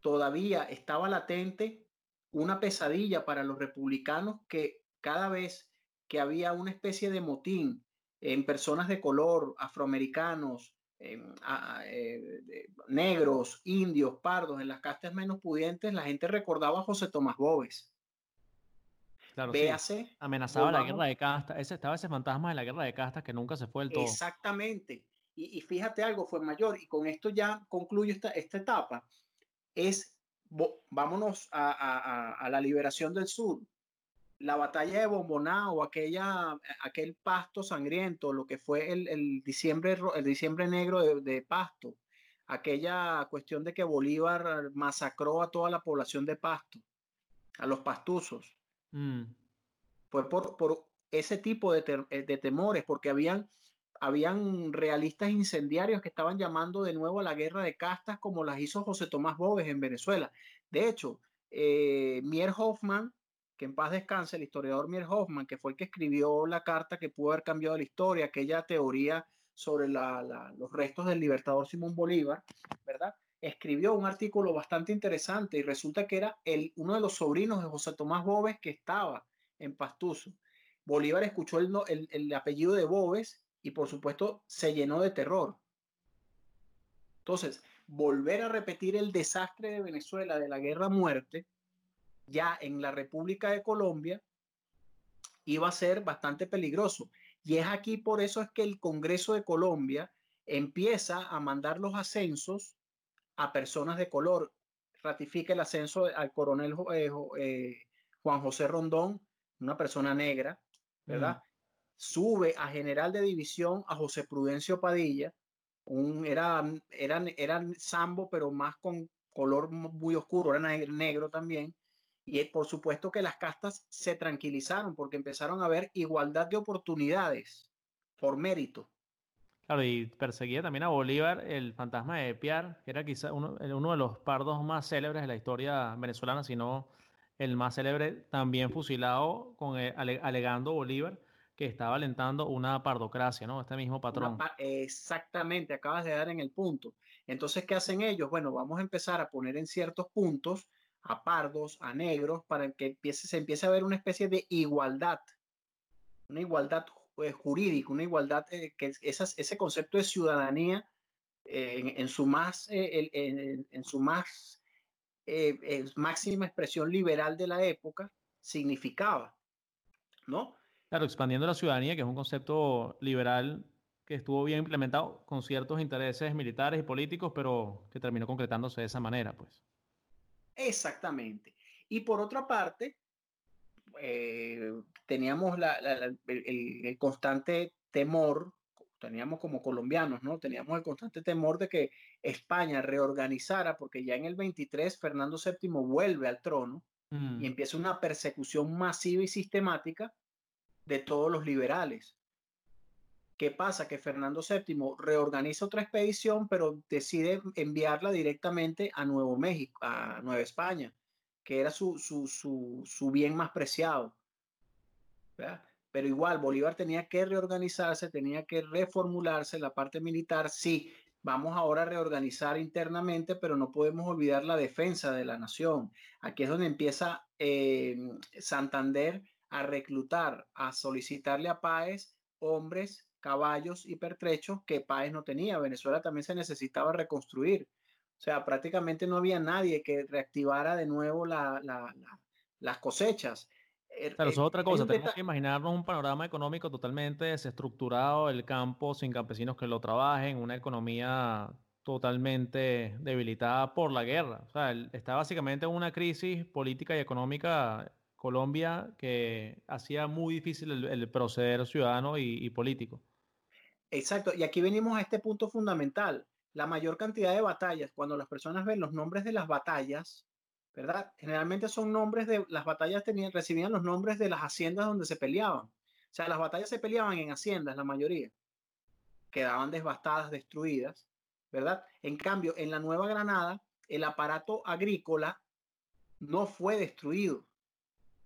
Todavía estaba latente una pesadilla para los republicanos que cada vez que había una especie de motín en personas de color, afroamericanos, eh, negros, indios, pardos, en las castas menos pudientes, la gente recordaba a José Tomás Bóves.
Claro, Véase, sí. Amenazaba la guerra de castas. Ese, estaba ese fantasma de la guerra de castas que nunca se fue del todo.
Exactamente. Y, y fíjate algo, fue mayor, y con esto ya concluyo esta, esta etapa, es, vámonos a, a, a la liberación del sur la batalla de Bomboná o aquella, aquel pasto sangriento, lo que fue el, el diciembre, el diciembre negro de, de, Pasto, aquella cuestión de que Bolívar masacró a toda la población de Pasto, a los pastuzos. Mm. Fue por, por, ese tipo de, ter, de, temores, porque habían, habían realistas incendiarios que estaban llamando de nuevo a la guerra de castas como las hizo José Tomás Bóves en Venezuela. De hecho, eh, Mier Hoffman, que en paz descanse, el historiador Mier Hoffman, que fue el que escribió la carta que pudo haber cambiado la historia, aquella teoría sobre la, la, los restos del libertador Simón Bolívar, ¿verdad? Escribió un artículo bastante interesante y resulta que era el, uno de los sobrinos de José Tomás Bóves que estaba en Pastuso. Bolívar escuchó el, el, el apellido de Bóves y por supuesto se llenó de terror. Entonces, volver a repetir el desastre de Venezuela de la guerra muerte ya en la República de Colombia iba a ser bastante peligroso. Y es aquí por eso es que el Congreso de Colombia empieza a mandar los ascensos a personas de color. ratifica el ascenso al coronel eh, eh, Juan José Rondón, una persona negra, ¿verdad? Sube a general de división a José Prudencio Padilla, un, era, eran, eran sambo, pero más con color muy oscuro, era negro también. Y por supuesto que las castas se tranquilizaron porque empezaron a ver igualdad de oportunidades por mérito.
Claro, y perseguía también a Bolívar el fantasma de Piar, que era quizá uno, uno de los pardos más célebres de la historia venezolana, sino el más célebre, también fusilado con, eh, alegando Bolívar que estaba alentando una pardocracia, ¿no? Este mismo patrón.
exactamente, acabas de dar en el punto. Entonces, ¿qué hacen ellos? Bueno, vamos a empezar a poner en ciertos puntos a pardos, a negros, para que empiece, se empiece a ver una especie de igualdad, una igualdad eh, jurídica, una igualdad, eh, que esas, ese concepto de ciudadanía eh, en, su más, en, su más máxima expresión liberal de la época significaba, ¿no?
Claro, expandiendo la ciudadanía, que es un concepto liberal que estuvo bien implementado con ciertos intereses militares y políticos, pero que terminó concretándose de esa manera, pues.
Exactamente. Y por otra parte, eh, teníamos el, constante temor, teníamos como colombianos, ¿no? Teníamos el constante temor de que España reorganizara, porque ya en el 23 Fernando VII vuelve al trono y mm. empieza una persecución masiva y sistemática de todos los liberales. ¿Qué pasa? Que Fernando VII reorganiza otra expedición, pero decide enviarla directamente a Nuevo México, a Nueva España, que era su, su, bien más preciado. Pero igual, Bolívar tenía que reorganizarse, tenía que reformularse la parte militar. Sí, vamos ahora a reorganizar internamente, pero no podemos olvidar la defensa de la nación. Aquí es donde empieza eh, Santander a reclutar, a solicitarle a Páez hombres caballos y pertrechos que Páez no tenía. Venezuela también se necesitaba reconstruir. O sea, prácticamente no había nadie que reactivara de nuevo las cosechas.
Er, Pero eso es otra cosa, tenemos que imaginarnos un panorama económico totalmente desestructurado, el campo sin campesinos que lo trabajen, una economía totalmente debilitada por la guerra. O sea, está básicamente en una crisis política y económica Colombia que hacía muy difícil el, proceder ciudadano y político.
Exacto, y aquí venimos a este punto fundamental. La mayor cantidad de batallas, cuando las personas ven los nombres de las batallas, ¿verdad? Generalmente son nombres de, las batallas tenían, recibían los nombres de las haciendas donde se peleaban. O sea, las batallas se peleaban en haciendas, la mayoría. Quedaban devastadas, destruidas, ¿verdad? En cambio, en la Nueva Granada, el aparato agrícola no fue destruido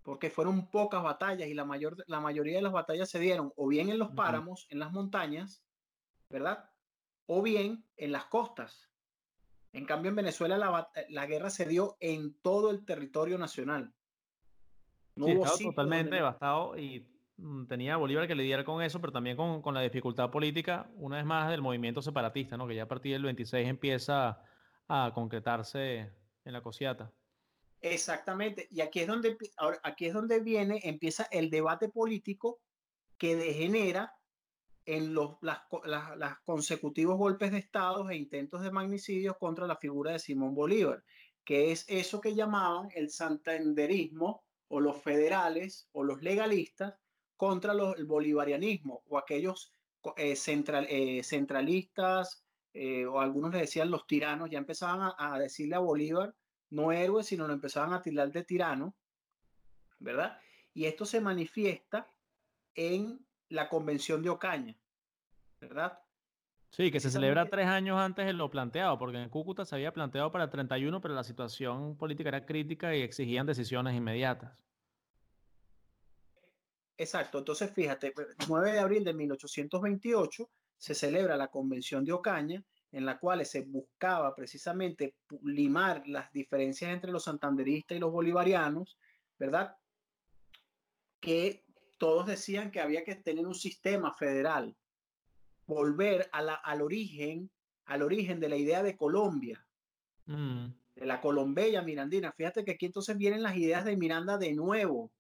porque fueron pocas batallas y la, mayor, la mayoría de las batallas se dieron o bien en los páramos, en las montañas, ¿verdad? O bien en las costas. En cambio, en Venezuela la, guerra se dio en todo el territorio nacional.
No sí, totalmente devastado y mm, tenía Bolívar que lidiar con eso, pero también con, con, la dificultad política, una vez más del movimiento separatista, ¿no? que ya a partir del 26 empieza a concretarse en la cosiata.
Exactamente. Y aquí es donde, ahora, aquí es donde viene, empieza el debate político que degenera en los las, consecutivos golpes de Estado e intentos de magnicidio contra la figura de Simón Bolívar, que es eso que llamaban el santanderismo o los federales o los legalistas contra los, el bolivarianismo o aquellos eh, central, eh, centralistas eh, o algunos le decían los tiranos, ya empezaban a decirle a Bolívar no héroes, sino lo empezaban a tirar de tirano, ¿verdad? Y esto se manifiesta en la Convención de Ocaña, ¿verdad?
Sí, que se celebra tres años antes de lo planteado, porque en Cúcuta se había planteado para el 31, pero la situación política era crítica y exigían decisiones inmediatas.
Exacto, entonces fíjate, 9 de abril de 1828 se celebra la Convención de Ocaña en la cual se buscaba precisamente limar las diferencias entre los santanderistas y los bolivarianos, ¿verdad? Que todos decían que había que tener un sistema federal, volver al origen, al origen de la idea de Colombia, mm. de la Colombella mirandina. Fíjate que aquí entonces vienen las ideas de Miranda de nuevo,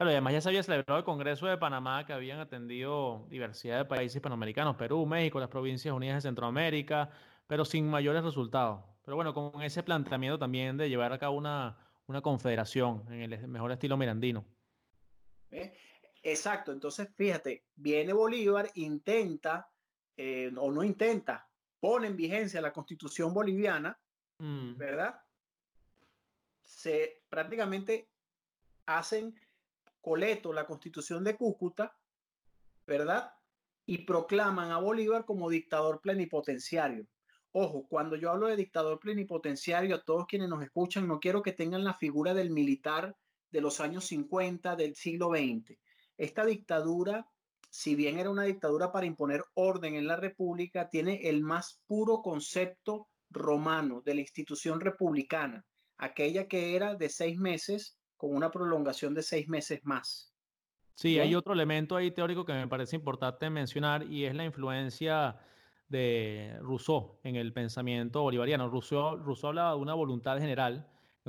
Claro, además ya se había celebrado el Congreso de Panamá que habían atendido diversidad de países panamericanos, Perú, México, las Provincias Unidas de Centroamérica, pero sin mayores resultados. Pero bueno, con ese planteamiento también de llevar a cabo una, una confederación en el mejor estilo mirandino.
Exacto, entonces fíjate, viene Bolívar, intenta, eh, o no intenta, pone en vigencia la constitución boliviana, mm. ¿verdad? Se prácticamente hacen coleto la constitución de Cúcuta, ¿verdad? Y proclaman a Bolívar como dictador plenipotenciario. Ojo, cuando yo hablo de dictador plenipotenciario, a todos quienes nos escuchan, no quiero que tengan la figura del militar de los años 50 del siglo XX. Esta dictadura, si bien era una dictadura para imponer orden en la República, tiene el más puro concepto romano de la institución republicana, aquella que era de seis meses con una prolongación de seis meses más.
Sí, hay otro elemento ahí teórico que me parece importante mencionar y es la influencia de Rousseau en el pensamiento bolivariano. Rousseau, Rousseau hablaba de una voluntad general,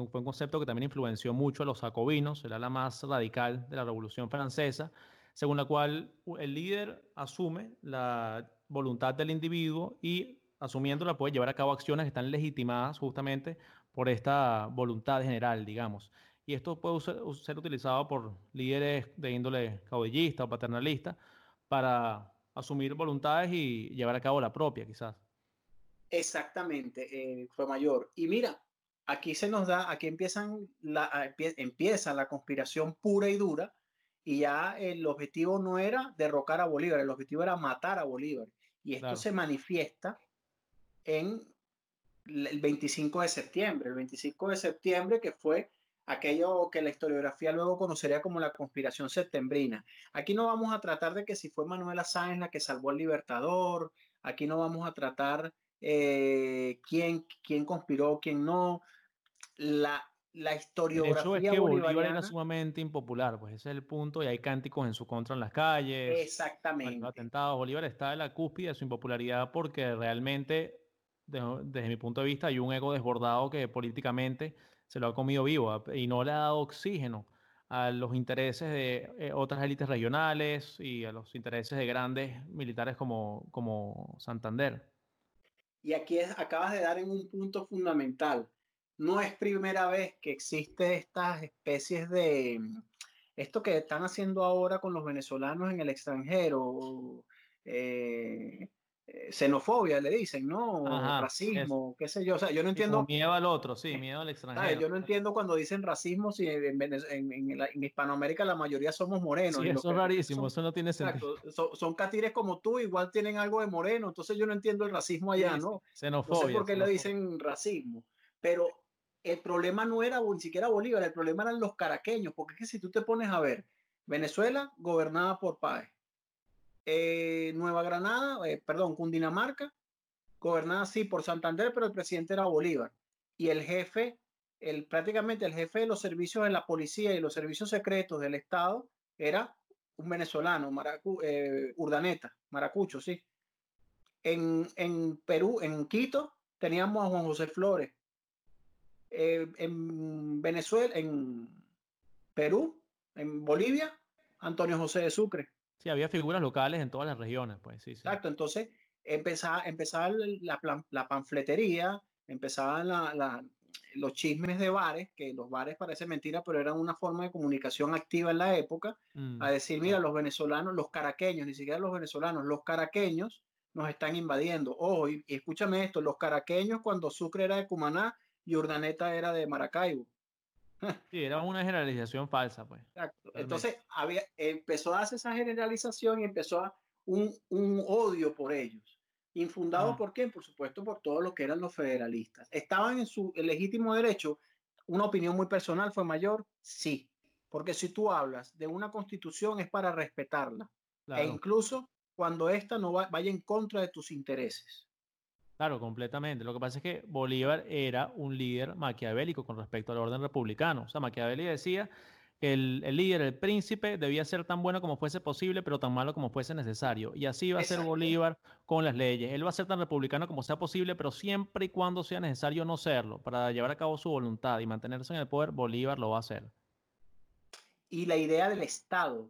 fue un concepto que también influenció mucho a los jacobinos, era la más radical de la Revolución Francesa, según la cual el líder asume la voluntad del individuo y asumiéndola puede llevar a cabo acciones que están legitimadas justamente por esta voluntad general, digamos. Y esto puede ser utilizado por líderes de índole caudillista o paternalista para asumir voluntades y llevar a cabo la propia, quizás.
Exactamente, eh, fue mayor. Y mira, aquí se nos da, aquí empiezan la, empieza la conspiración pura y dura, y ya el objetivo no era derrocar a Bolívar, el objetivo era matar a Bolívar. Y esto se manifiesta en el 25 de septiembre, el 25 de septiembre que fue aquello que la historiografía luego conocería como la conspiración septembrina. Aquí no vamos a tratar de que si fue Manuela Sáenz la que salvó al Libertador, aquí no vamos a tratar eh, quién, quién conspiró, quién no. La, la historiografía
Eso es que Bolívar era sumamente impopular, pues ese es el punto, y hay cánticos en su contra en las calles.
Exactamente.
Atentados. Bolívar está en la cúspide de su impopularidad porque realmente, desde mi punto de vista, hay un ego desbordado que políticamente se lo ha comido vivo y no le ha dado oxígeno a los intereses de eh, otras élites regionales y a los intereses de grandes militares como, como Santander.
Y aquí acabas de dar en un punto fundamental. No es primera vez que existe estas especies de esto que están haciendo ahora con los venezolanos en el extranjero, eh, eh, xenofobia, le dicen, ¿no? racismo, qué sé yo. O sea, yo no entiendo.
Miedo al otro, sí, miedo al extranjero.
Yo no entiendo cuando dicen racismo si en, Hispanoamérica la mayoría somos morenos.
Sí, eso es rarísimo, eso no tiene sentido.
son catires como tú, igual tienen algo de moreno, entonces yo no entiendo el racismo allá, ¿no?
Xenofobia.
No sé por qué le dicen racismo. Pero el problema no era ni siquiera Bolívar, el problema eran los caraqueños, porque es que si tú te pones a ver, Venezuela gobernada por Páez eh, Nueva Granada, eh, perdón, Cundinamarca, gobernada sí por Santander, pero el presidente era Bolívar. Y el jefe, el, prácticamente el jefe de los servicios de la policía y los servicios secretos del Estado era un venezolano, eh, Urdaneta, Maracucho, sí. En, en, Perú, en Quito, teníamos a Juan José Flores. en Venezuela, en Perú, en Bolivia, Antonio José de Sucre.
Sí, había figuras locales en todas las regiones, pues sí.
Exacto, entonces empezaba, empezaba la, la, panfletería, empezaban la, los chismes de bares, que los bares parece mentira, pero eran una forma de comunicación activa en la época, mm, a decir, mira, los venezolanos, los caraqueños, ni siquiera los venezolanos, los caraqueños nos están invadiendo. Ojo, y, escúchame esto, los caraqueños cuando Sucre era de Cumaná y Urdaneta era de Maracaibo.
Sí, era una generalización falsa, pues.
Exacto. Entonces, había, empezó a hacer esa generalización y empezó a un, un odio por ellos. Infundado por quién? Por supuesto, por todo lo que eran los federalistas. ¿Estaban en su legítimo derecho? ¿Una opinión muy personal fue mayor? Sí. Porque si tú hablas de una constitución es para respetarla. E incluso cuando ésta no vaya en contra de tus intereses.
Claro, completamente. Lo que pasa es que Bolívar era un líder maquiavélico con respecto al orden republicano. O sea, Maquiavelo decía que el, líder, el príncipe, debía ser tan bueno como fuese posible, pero tan malo como fuese necesario. Y así va a ser Bolívar con las leyes. Él va a ser tan republicano como sea posible, pero siempre y cuando sea necesario no serlo. Para llevar a cabo su voluntad y mantenerse en el poder, Bolívar lo va a hacer.
Y la idea del Estado.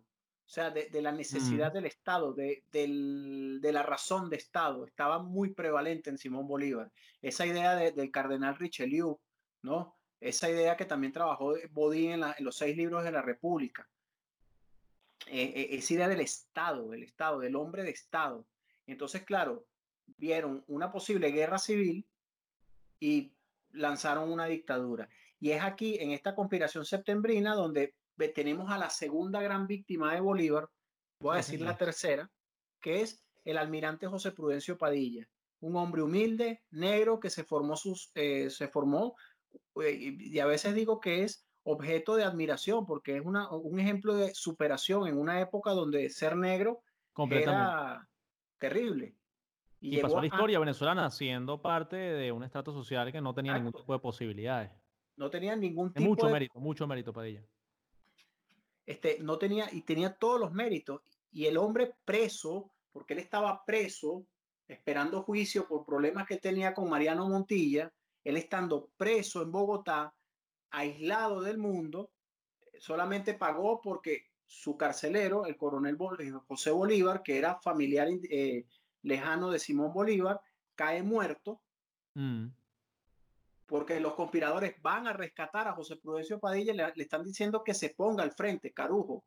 O sea, de, la necesidad del Estado, de, de, la razón de Estado, estaba muy prevalente en Simón Bolívar. Esa idea del cardenal Richelieu, ¿no? Esa idea que también trabajó Bodín en, los seis libros de la República. Eh, eh, esa idea del Estado, del Estado, del hombre de Estado. Entonces, claro, vieron una posible guerra civil y lanzaron una dictadura. Y es aquí, en esta conspiración septembrina, donde tenemos a la segunda gran víctima de Bolívar, voy a decir la tercera, que es el almirante José Prudencio Padilla, un hombre humilde, negro, que se formó, sus, eh, se formó eh, y a veces digo que es objeto de admiración, porque es una, un ejemplo de superación en una época donde ser negro era terrible.
Y, pasó la historia venezolana siendo parte de un estrato social que no tenía ningún tipo de posibilidades.
No tenía ningún tipo
mucho mérito, mucho mérito para ella.
Este, no tenía, y tenía todos los méritos. Y el hombre preso, porque él estaba preso, esperando juicio por problemas que tenía con Mariano Montilla, él estando preso en Bogotá, aislado del mundo, solamente pagó porque su carcelero, el coronel eh, José Bolívar, que era familiar eh, lejano de Simón Bolívar, cae muerto. Mm porque los conspiradores van a rescatar a José Prudencio Padilla, le, le, están diciendo que se ponga al frente, Carujo.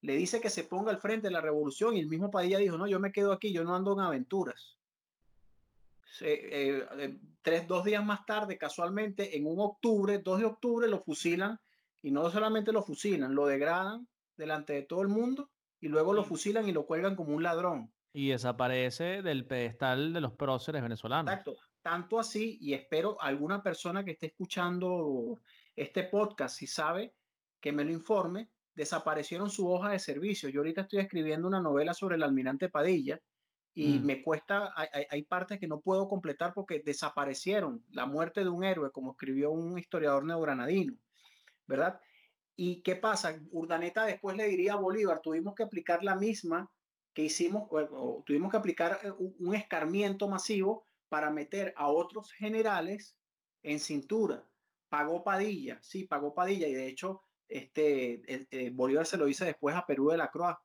Le dice que se ponga al frente de la revolución y el mismo Padilla dijo, no, yo me quedo aquí, yo no ando en aventuras. Eh, eh, tres, dos días más tarde, casualmente, en un octubre, 2 de octubre, lo fusilan y no solamente lo fusilan, lo degradan delante de todo el mundo y luego lo fusilan y lo cuelgan como un ladrón.
Y desaparece del pedestal de los próceres venezolanos.
Exacto. Tanto así, y espero alguna persona que esté escuchando este podcast, si sabe, que me lo informe, desaparecieron su hoja de servicio. Yo ahorita estoy escribiendo una novela sobre el almirante Padilla y mm. me cuesta, hay, hay, partes que no puedo completar porque desaparecieron. La muerte de un héroe, como escribió un historiador neogranadino, ¿verdad? ¿Y qué pasa? Urdaneta después le diría a Bolívar, tuvimos que aplicar la misma que hicimos, o, tuvimos que aplicar eh, un escarmiento masivo para meter a otros generales en cintura. Pagó Padilla, sí, pagó Padilla y de hecho este, eh, Bolívar se lo dice después a Perú de la Croix.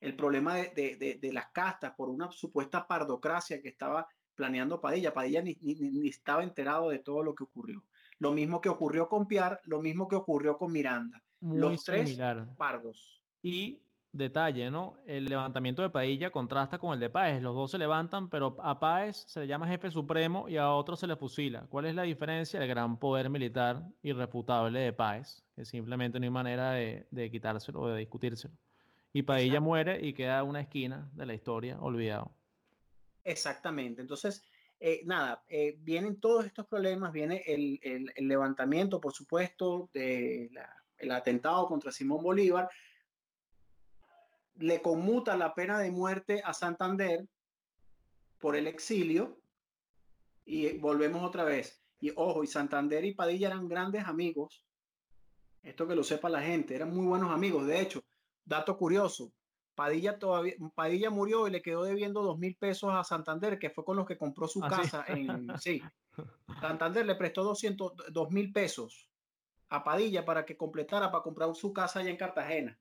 El problema de, de, las castas por una supuesta pardocracia que estaba planeando Padilla. Padilla ni, ni, estaba enterado de todo lo que ocurrió. Lo mismo que ocurrió con Piar, lo mismo que ocurrió con Miranda. Los tres pardos.
Y detalle, ¿no? El levantamiento de Padilla contrasta con el de Páez. Los dos se levantan, pero a Páez se le llama jefe supremo y a otro se le fusila. ¿Cuál es la diferencia? El gran poder militar irrefutable de Páez, que simplemente no hay manera de, quitárselo o de discutírselo. Y Padilla muere y queda una esquina de la historia olvidado.
Exactamente. Entonces, eh, nada, eh, vienen todos estos problemas, viene el, levantamiento, por supuesto, del el atentado contra Simón Bolívar, le conmuta la pena de muerte a Santander por el exilio y volvemos otra vez. Y ojo, y Santander y Padilla eran grandes amigos. Esto que lo sepa la gente, eran muy buenos amigos. De hecho, dato curioso, Padilla todavía, Padilla murió y le quedó debiendo dos mil pesos a Santander, que fue con los que compró su ¿Ah, casa en, sí. Santander le prestó 200, dos mil pesos a Padilla para que completara para comprar su casa allá en Cartagena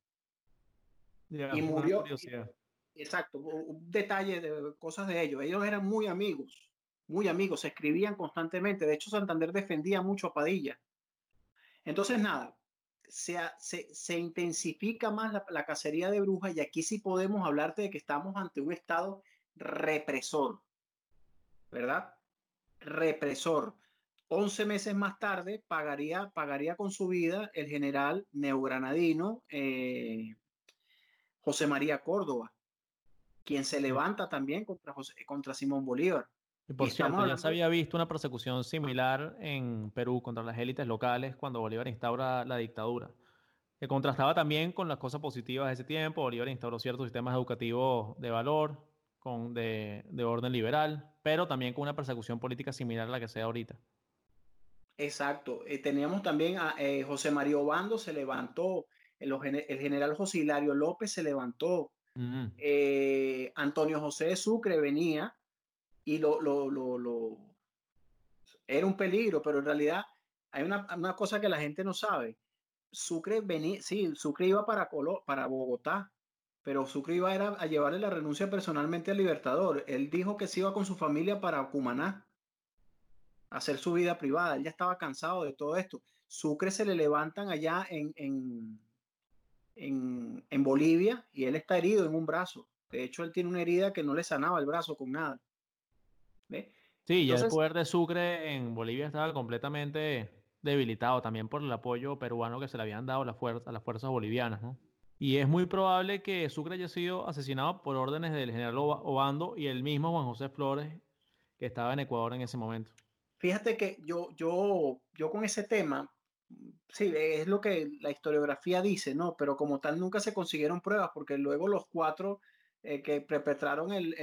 y murió. Exacto, un detalle de cosas de ellos. Ellos eran muy amigos, muy amigos, se escribían constantemente. De hecho, Santander defendía mucho a Padilla. Entonces, nada, se, se, intensifica más la, cacería de brujas y aquí sí podemos hablarte de que estamos ante un estado represor, ¿verdad? Represor. Once meses más tarde pagaría, pagaría con su vida el general neogranadino eh, José María Córdoba, quien se levanta también contra, contra Simón Bolívar.
Y por cierto, ya se había visto una persecución similar en Perú contra las élites locales cuando Bolívar instaura la dictadura, que contrastaba también con las cosas positivas de ese tiempo. Bolívar instauró ciertos sistemas educativos de valor, con, de, orden liberal, pero también con una persecución política similar a la que se da ahorita.
Exacto. Eh, teníamos también a eh, José María Obando, se levantó el, general José Hilario López se levantó, eh, Antonio José de Sucre venía y lo, lo, lo, era un peligro, pero en realidad hay una, una, cosa que la gente no sabe. Sucre venía, sí, Sucre iba para, para Bogotá, pero Sucre iba a, a llevarle la renuncia personalmente al Libertador. Él dijo que se iba con su familia para Cumaná, a hacer su vida privada. Él ya estaba cansado de todo esto. Sucre se le levantan allá en, en, en, en Bolivia y él está herido en un brazo. De hecho, él tiene una herida que no le sanaba el brazo con nada.
¿Ve? Sí, y el poder de Sucre en Bolivia estaba completamente debilitado también por el apoyo peruano que se le habían dado a, las fuerzas bolivianas, ¿no? Y es muy probable que Sucre haya sido asesinado por órdenes del general Obando y el mismo Juan José Flores, que estaba en Ecuador en ese momento.
Fíjate que yo, yo, yo con ese tema, sí, es lo que la historiografía dice, ¿no? Pero como tal nunca se consiguieron pruebas, porque luego los cuatro eh, que perpetraron el,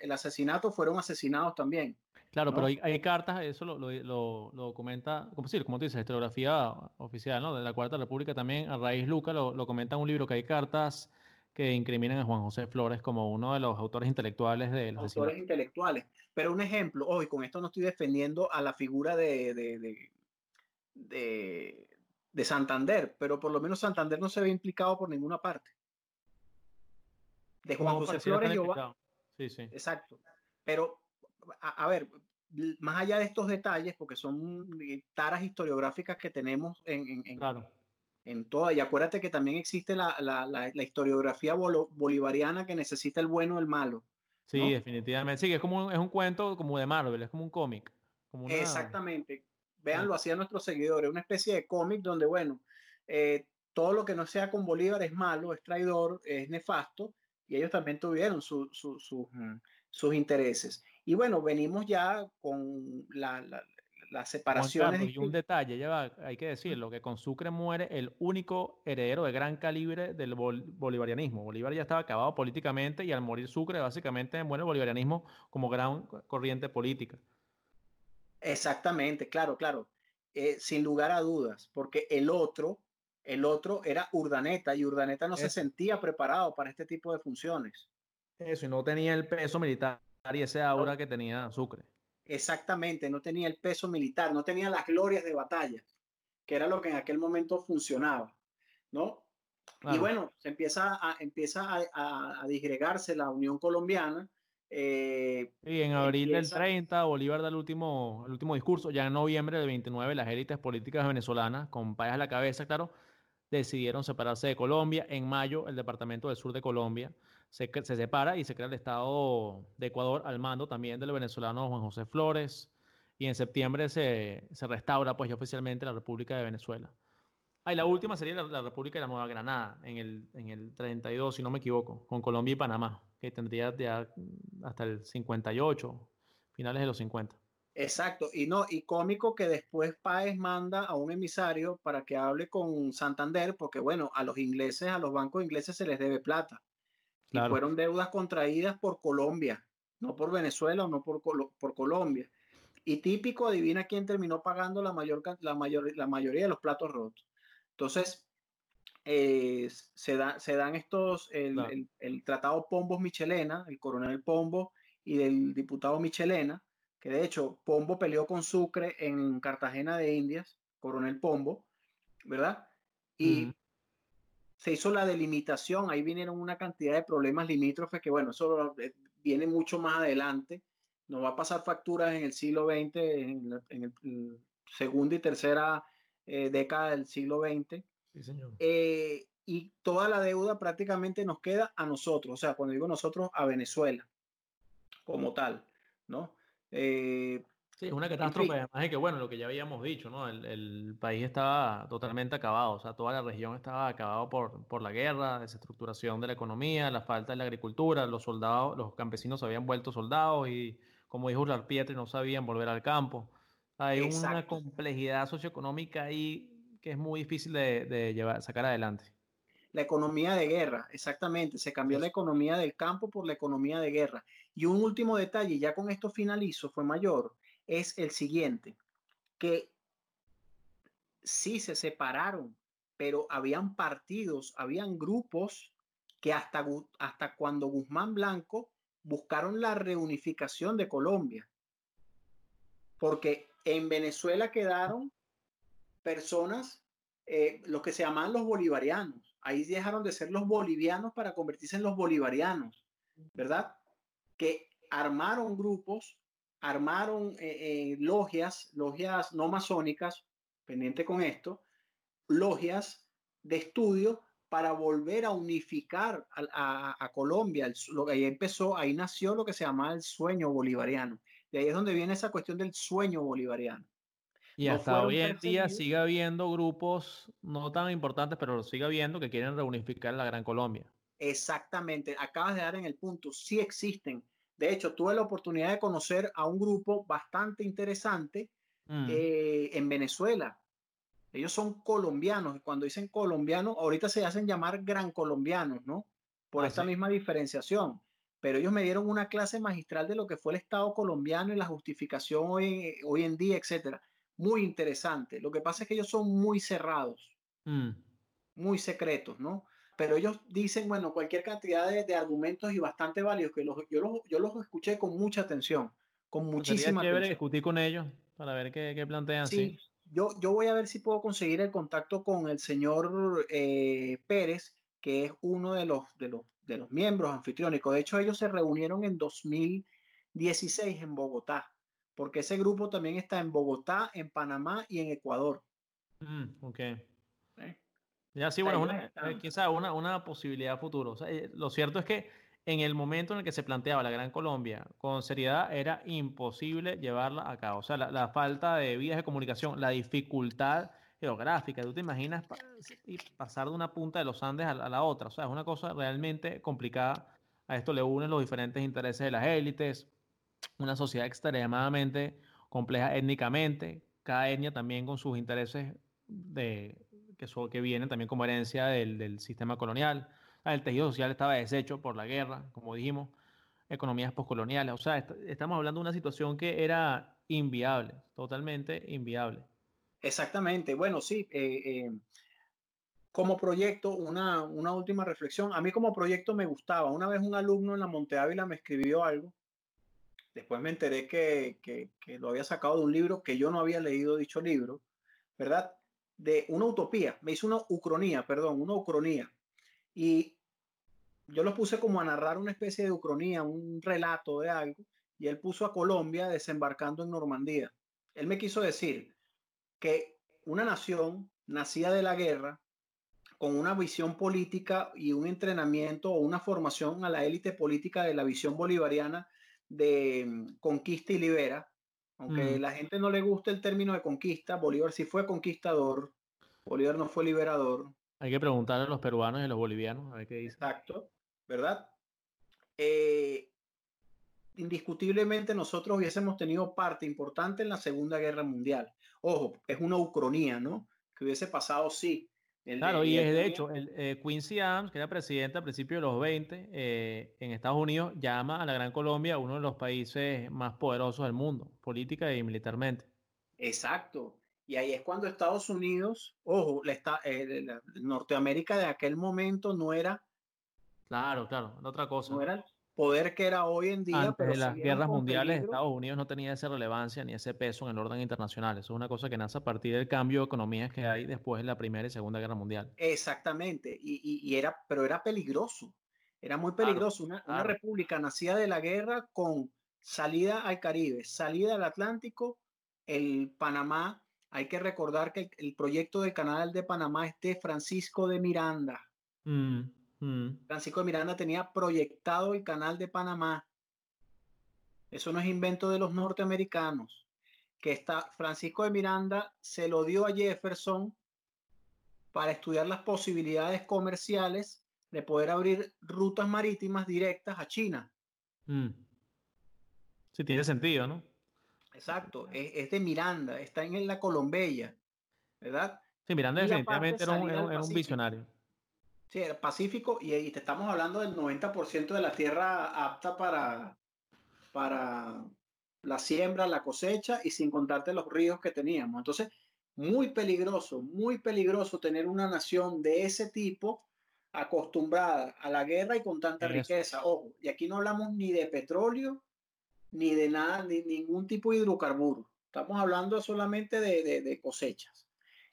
el, asesinato fueron asesinados también.
Claro, pero hay, hay, cartas, eso lo, lo, lo, documenta, como, sí, como tú dices, historiografía oficial, ¿no? De la Cuarta República también, a raíz Luca lo, comenta en un libro que hay cartas que incriminan a Juan José Flores como uno de los autores intelectuales de
los autores intelectuales. Pero un ejemplo, hoy con esto no estoy defendiendo a la figura de, de, de, de, Santander, pero por lo menos Santander no se ve implicado por ninguna parte. De Juan José Flores y Sí, sí. Exacto. Pero a, ver, más allá de estos detalles, porque son taras historiográficas que tenemos en, en, claro. en toda, y acuérdate que también existe la, la, la, historiografía bolivariana que necesita el bueno o el malo.
Sí, definitivamente. Sí, es como un, es un cuento como de Marvel, es como un cómic.
Exactamente. Véanlo así a nuestros seguidores, una especie de cómic donde, bueno, eh, todo lo que no sea con Bolívar es malo, es traidor, es nefasto, y ellos también tuvieron su, su, sus intereses. Y bueno, venimos ya con la, la, las separaciones.
y un detalle, ya hay que decirlo, que con Sucre muere el único heredero de gran calibre del bolivarianismo. Bolívar ya estaba acabado políticamente y al morir Sucre básicamente muere el bolivarianismo como gran corriente política.
Exactamente, claro, claro. Eh, sin lugar a dudas, porque el otro, el otro era Urdaneta y Urdaneta no se sentía preparado para este tipo de funciones.
Eso, y no tenía el peso militar y ese aura que tenía Sucre.
Exactamente, no tenía el peso militar, no tenía las glorias de batalla, que era lo que en aquel momento funcionaba, ¿no? Y bueno, se empieza a, empieza a, disgregarse la Unión Colombiana.
Eh, y en abril del 30, Bolívar da el último, el último discurso. Ya en noviembre del 29, las élites políticas venezolanas, con payas a la cabeza, claro, decidieron separarse de Colombia. En mayo, el Departamento del Sur de Colombia se, separa y se crea el Estado de Ecuador al mando también del venezolano Juan José Flores. Y en septiembre se, se restaura pues ya oficialmente la República de Venezuela. Ah, y la última sería la, República de la Nueva Granada, en el, en el 32, si no me equivoco, con Colombia y Panamá, que tendría ya hasta el 58, finales de los 50.
Exacto, y no, y cómico que después Páez manda a un emisario para que hable con Santander, porque bueno, a los ingleses, a los bancos ingleses se les debe plata. Y fueron deudas contraídas por Colombia, no por Venezuela o no por, por Colombia. Y típico, adivina quién terminó pagando la, mayor, la, mayor, la mayoría de los platos rotos. Entonces, eh, se, da, se dan estos, el, el, tratado Pombos-Michelena, el coronel Pombo y del diputado Michelena, que de hecho Pombo peleó con Sucre en Cartagena de Indias, coronel Pombo, ¿verdad? Y se hizo la delimitación, ahí vinieron una cantidad de problemas limítrofes que, bueno, eso eh, viene mucho más adelante. Nos va a pasar facturas en el siglo XX, en, el, segunda y tercera eh, década del siglo XX. Sí, señor. Eh, y toda la deuda prácticamente nos queda a nosotros, o sea, cuando digo nosotros, a Venezuela como tal, ¿no?
Sí, es una catástrofe, además de que, bueno, lo que ya habíamos dicho, ¿no? El, el, país estaba totalmente acabado, o sea, toda la región estaba acabado por, por la guerra, desestructuración de la economía, la falta de la agricultura, los soldados, los campesinos se habían vuelto soldados y, como dijo Pietri, no sabían volver al campo. Hay una complejidad socioeconómica ahí que es muy difícil de, de llevar, sacar adelante.
La economía de guerra, exactamente, se cambió la economía del campo por la economía de guerra. Y un último detalle, ya con esto finalizo, fue mayor es el siguiente, que sí se separaron, pero habían partidos, habían grupos que hasta, hasta cuando Guzmán Blanco buscaron la reunificación de Colombia. Porque en Venezuela quedaron personas eh, los que se llamaban los bolivarianos. Ahí dejaron de ser los bolivianos para convertirse en los bolivarianos, ¿verdad? Que armaron grupos, armaron eh, logias, logias no masónicas, pendiente con esto, logias de estudio para volver a unificar a, Colombia. ahí empezó, ahí nació lo que se llama el sueño bolivariano. De ahí es donde viene esa cuestión del sueño bolivariano.
Y hasta hoy en día sigue habiendo grupos no tan importantes, pero lo sigue habiendo que quieren reunificar la Gran Colombia.
Exactamente, acabas de dar en el punto, sí existen. De hecho, tuve la oportunidad de conocer a un grupo bastante interesante mm. eh, en Venezuela, ellos son colombianos. Cuando dicen colombianos, ahorita se hacen llamar gran colombianos, ¿no? Por ah, esta misma diferenciación. Pero ellos me dieron una clase magistral de lo que fue el Estado colombiano y la justificación hoy, hoy en día, etcétera. Muy interesante. Lo que pasa es que ellos son muy cerrados, mm. muy secretos, ¿no? Pero ellos dicen, bueno, cualquier cantidad de, argumentos y bastante válidos, que yo, los, yo los escuché con mucha atención, con muchísima
Sería chévere discutir con ellos para ver qué, qué plantean.
Sí, ¿sí? yo, yo voy a ver si puedo conseguir el contacto con el señor eh, Pérez, que es uno de los, de, los, de los miembros anfitriónicos. De hecho, ellos se reunieron en 2016 en Bogotá, porque ese grupo también está en Bogotá, en Panamá y en Ecuador.
Mm, ok. ¿Eh? Ya sí, bueno, una, eh, una, una posibilidad futuro. lo cierto es que en el momento en el que se planteaba la Gran Colombia, con seriedad era imposible llevarla a cabo. O sea, la, falta de vías de comunicación, la dificultad geográfica, tú te imaginas pasar de una punta de los Andes a, la otra. O sea, es una cosa realmente complicada. A esto le unen los diferentes intereses de las élites, una sociedad extremadamente compleja étnicamente, cada etnia también con sus intereses de, que, que vienen también como herencia del, del sistema colonial el tejido social estaba deshecho por la guerra, como dijimos, economías postcoloniales. O sea, estamos hablando de una situación que era inviable, totalmente inviable.
Exactamente. Bueno, sí. Eh, eh, como proyecto, una, una, última reflexión. A mí como proyecto me gustaba. Una vez un alumno en la Monte Ávila me escribió algo. Después me enteré que, que, lo había sacado de un libro que yo no había leído dicho libro, ¿verdad? De una utopía. Me hizo una ucronía, perdón, una ucronía. Y yo lo puse como a narrar una especie de ucronía, un relato de algo, y él puso a Colombia desembarcando en Normandía. Él me quiso decir que una nación nacida de la guerra, con una visión política y un entrenamiento o una formación a la élite política de la visión bolivariana de mm, conquista y libera, aunque mm. la gente no le guste el término de conquista, Bolívar sí fue conquistador, Bolívar no fue liberador.
Hay que preguntarle a los peruanos y a los bolivianos a ver qué dicen.
Exacto. ¿verdad? Eh, indiscutiblemente nosotros hubiésemos tenido parte importante en la Segunda Guerra Mundial. Ojo, es una ucronía, ¿no? Que hubiese pasado, sí.
Claro, y de hecho, el, eh, Quincy Adams, que era presidente a principios de los 20 eh, en Estados Unidos, llama a la Gran Colombia uno de los países más poderosos del mundo, política y militarmente.
Exacto. Y ahí es cuando Estados Unidos, ojo, la, Norteamérica de aquel momento no era
Claro, claro, otra cosa.
No era poder que era hoy en día.
Antes de las guerras mundiales, Estados Unidos no tenía esa relevancia ni ese peso en el orden internacional. Eso es una cosa que nace a partir del cambio de economías que hay después de la Primera y Segunda Guerra Mundial.
Exactamente, y, era, pero era peligroso. Era muy peligroso. una, república nacida de la guerra con salida al Caribe, salida al Atlántico, el Panamá. Hay que recordar que el, proyecto del canal de Panamá es de Francisco de Miranda. Mm. Mm. Francisco de Miranda tenía proyectado el canal de Panamá. Eso no es invento de los norteamericanos. Que está, Francisco de Miranda se lo dio a Jefferson para estudiar las posibilidades comerciales de poder abrir rutas marítimas directas a China. Mm.
Sí, tiene sentido, ¿no?
Exacto, es, de Miranda, está en la Colombella, ¿verdad?
Sí, Miranda definitivamente era un visionario.
Sí, el Pacífico, y, te estamos hablando del 90% de la tierra apta para, para la siembra, la cosecha, y sin contarte los ríos que teníamos. Entonces, muy peligroso, muy peligroso tener una nación de ese tipo acostumbrada a la guerra y con tanta riqueza. Ojo, y aquí no hablamos ni de petróleo, ni de nada, ni ningún tipo de hidrocarburo. Estamos hablando solamente de, de cosechas.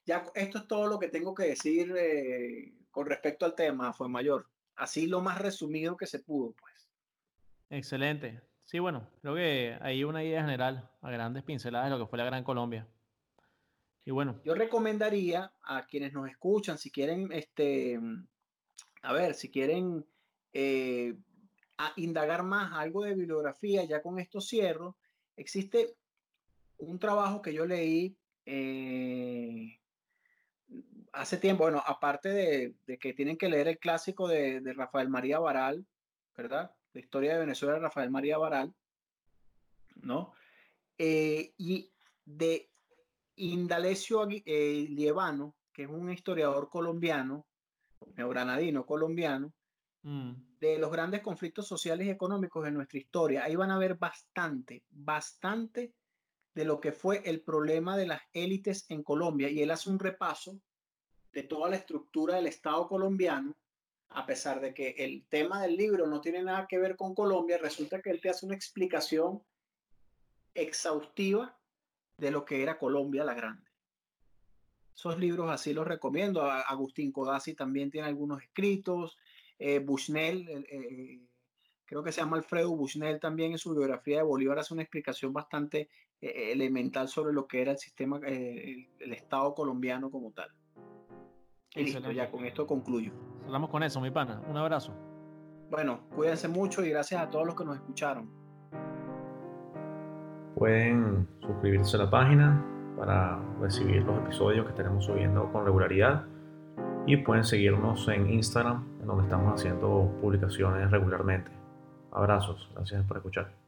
ya esto es todo lo que tengo que decir eh, con respecto al tema, fue mayor. Así lo más resumido que se pudo, pues.
Excelente. Sí, bueno, creo que hay una idea general, a grandes pinceladas de lo que fue la Gran Colombia. Y bueno.
Yo recomendaría a quienes nos escuchan, si quieren, este, a ver, si quieren eh, indagar más algo de bibliografía, ya con esto cierro, existe un trabajo que yo leí eh, hace tiempo, bueno, aparte de, que tienen que leer el clásico de, Rafael María Baral, ¿verdad? La historia de Venezuela de Rafael María Baral, ¿no? Eh, y de Indalecio eh, Lievano, que es un historiador colombiano, neogranadino colombiano, mm. de los grandes conflictos sociales y económicos de nuestra historia. Ahí van a ver bastante, bastante de lo que fue el problema de las élites en Colombia y él hace un repaso de toda la estructura del Estado colombiano, a pesar de que el tema del libro no tiene nada que ver con Colombia, resulta que él te hace una explicación exhaustiva de lo que era Colombia la Grande. Esos libros así los recomiendo. Agustín Codazzi también tiene algunos escritos. Eh, Bushnell, eh, creo que se llama Alfredo Bushnell también en su biografía de Bolívar hace una explicación bastante eh, elemental sobre lo que era el sistema, eh, el, Estado colombiano como tal. Y listo, ya con esto concluyo.
Hablamos con eso, mi pana. Un abrazo.
Bueno, cuídense mucho y gracias a todos los que nos escucharon.
Pueden suscribirse a la página para recibir los episodios que estaremos subiendo con regularidad y pueden seguirnos en Instagram, en donde estamos haciendo publicaciones regularmente. Abrazos, gracias por escuchar.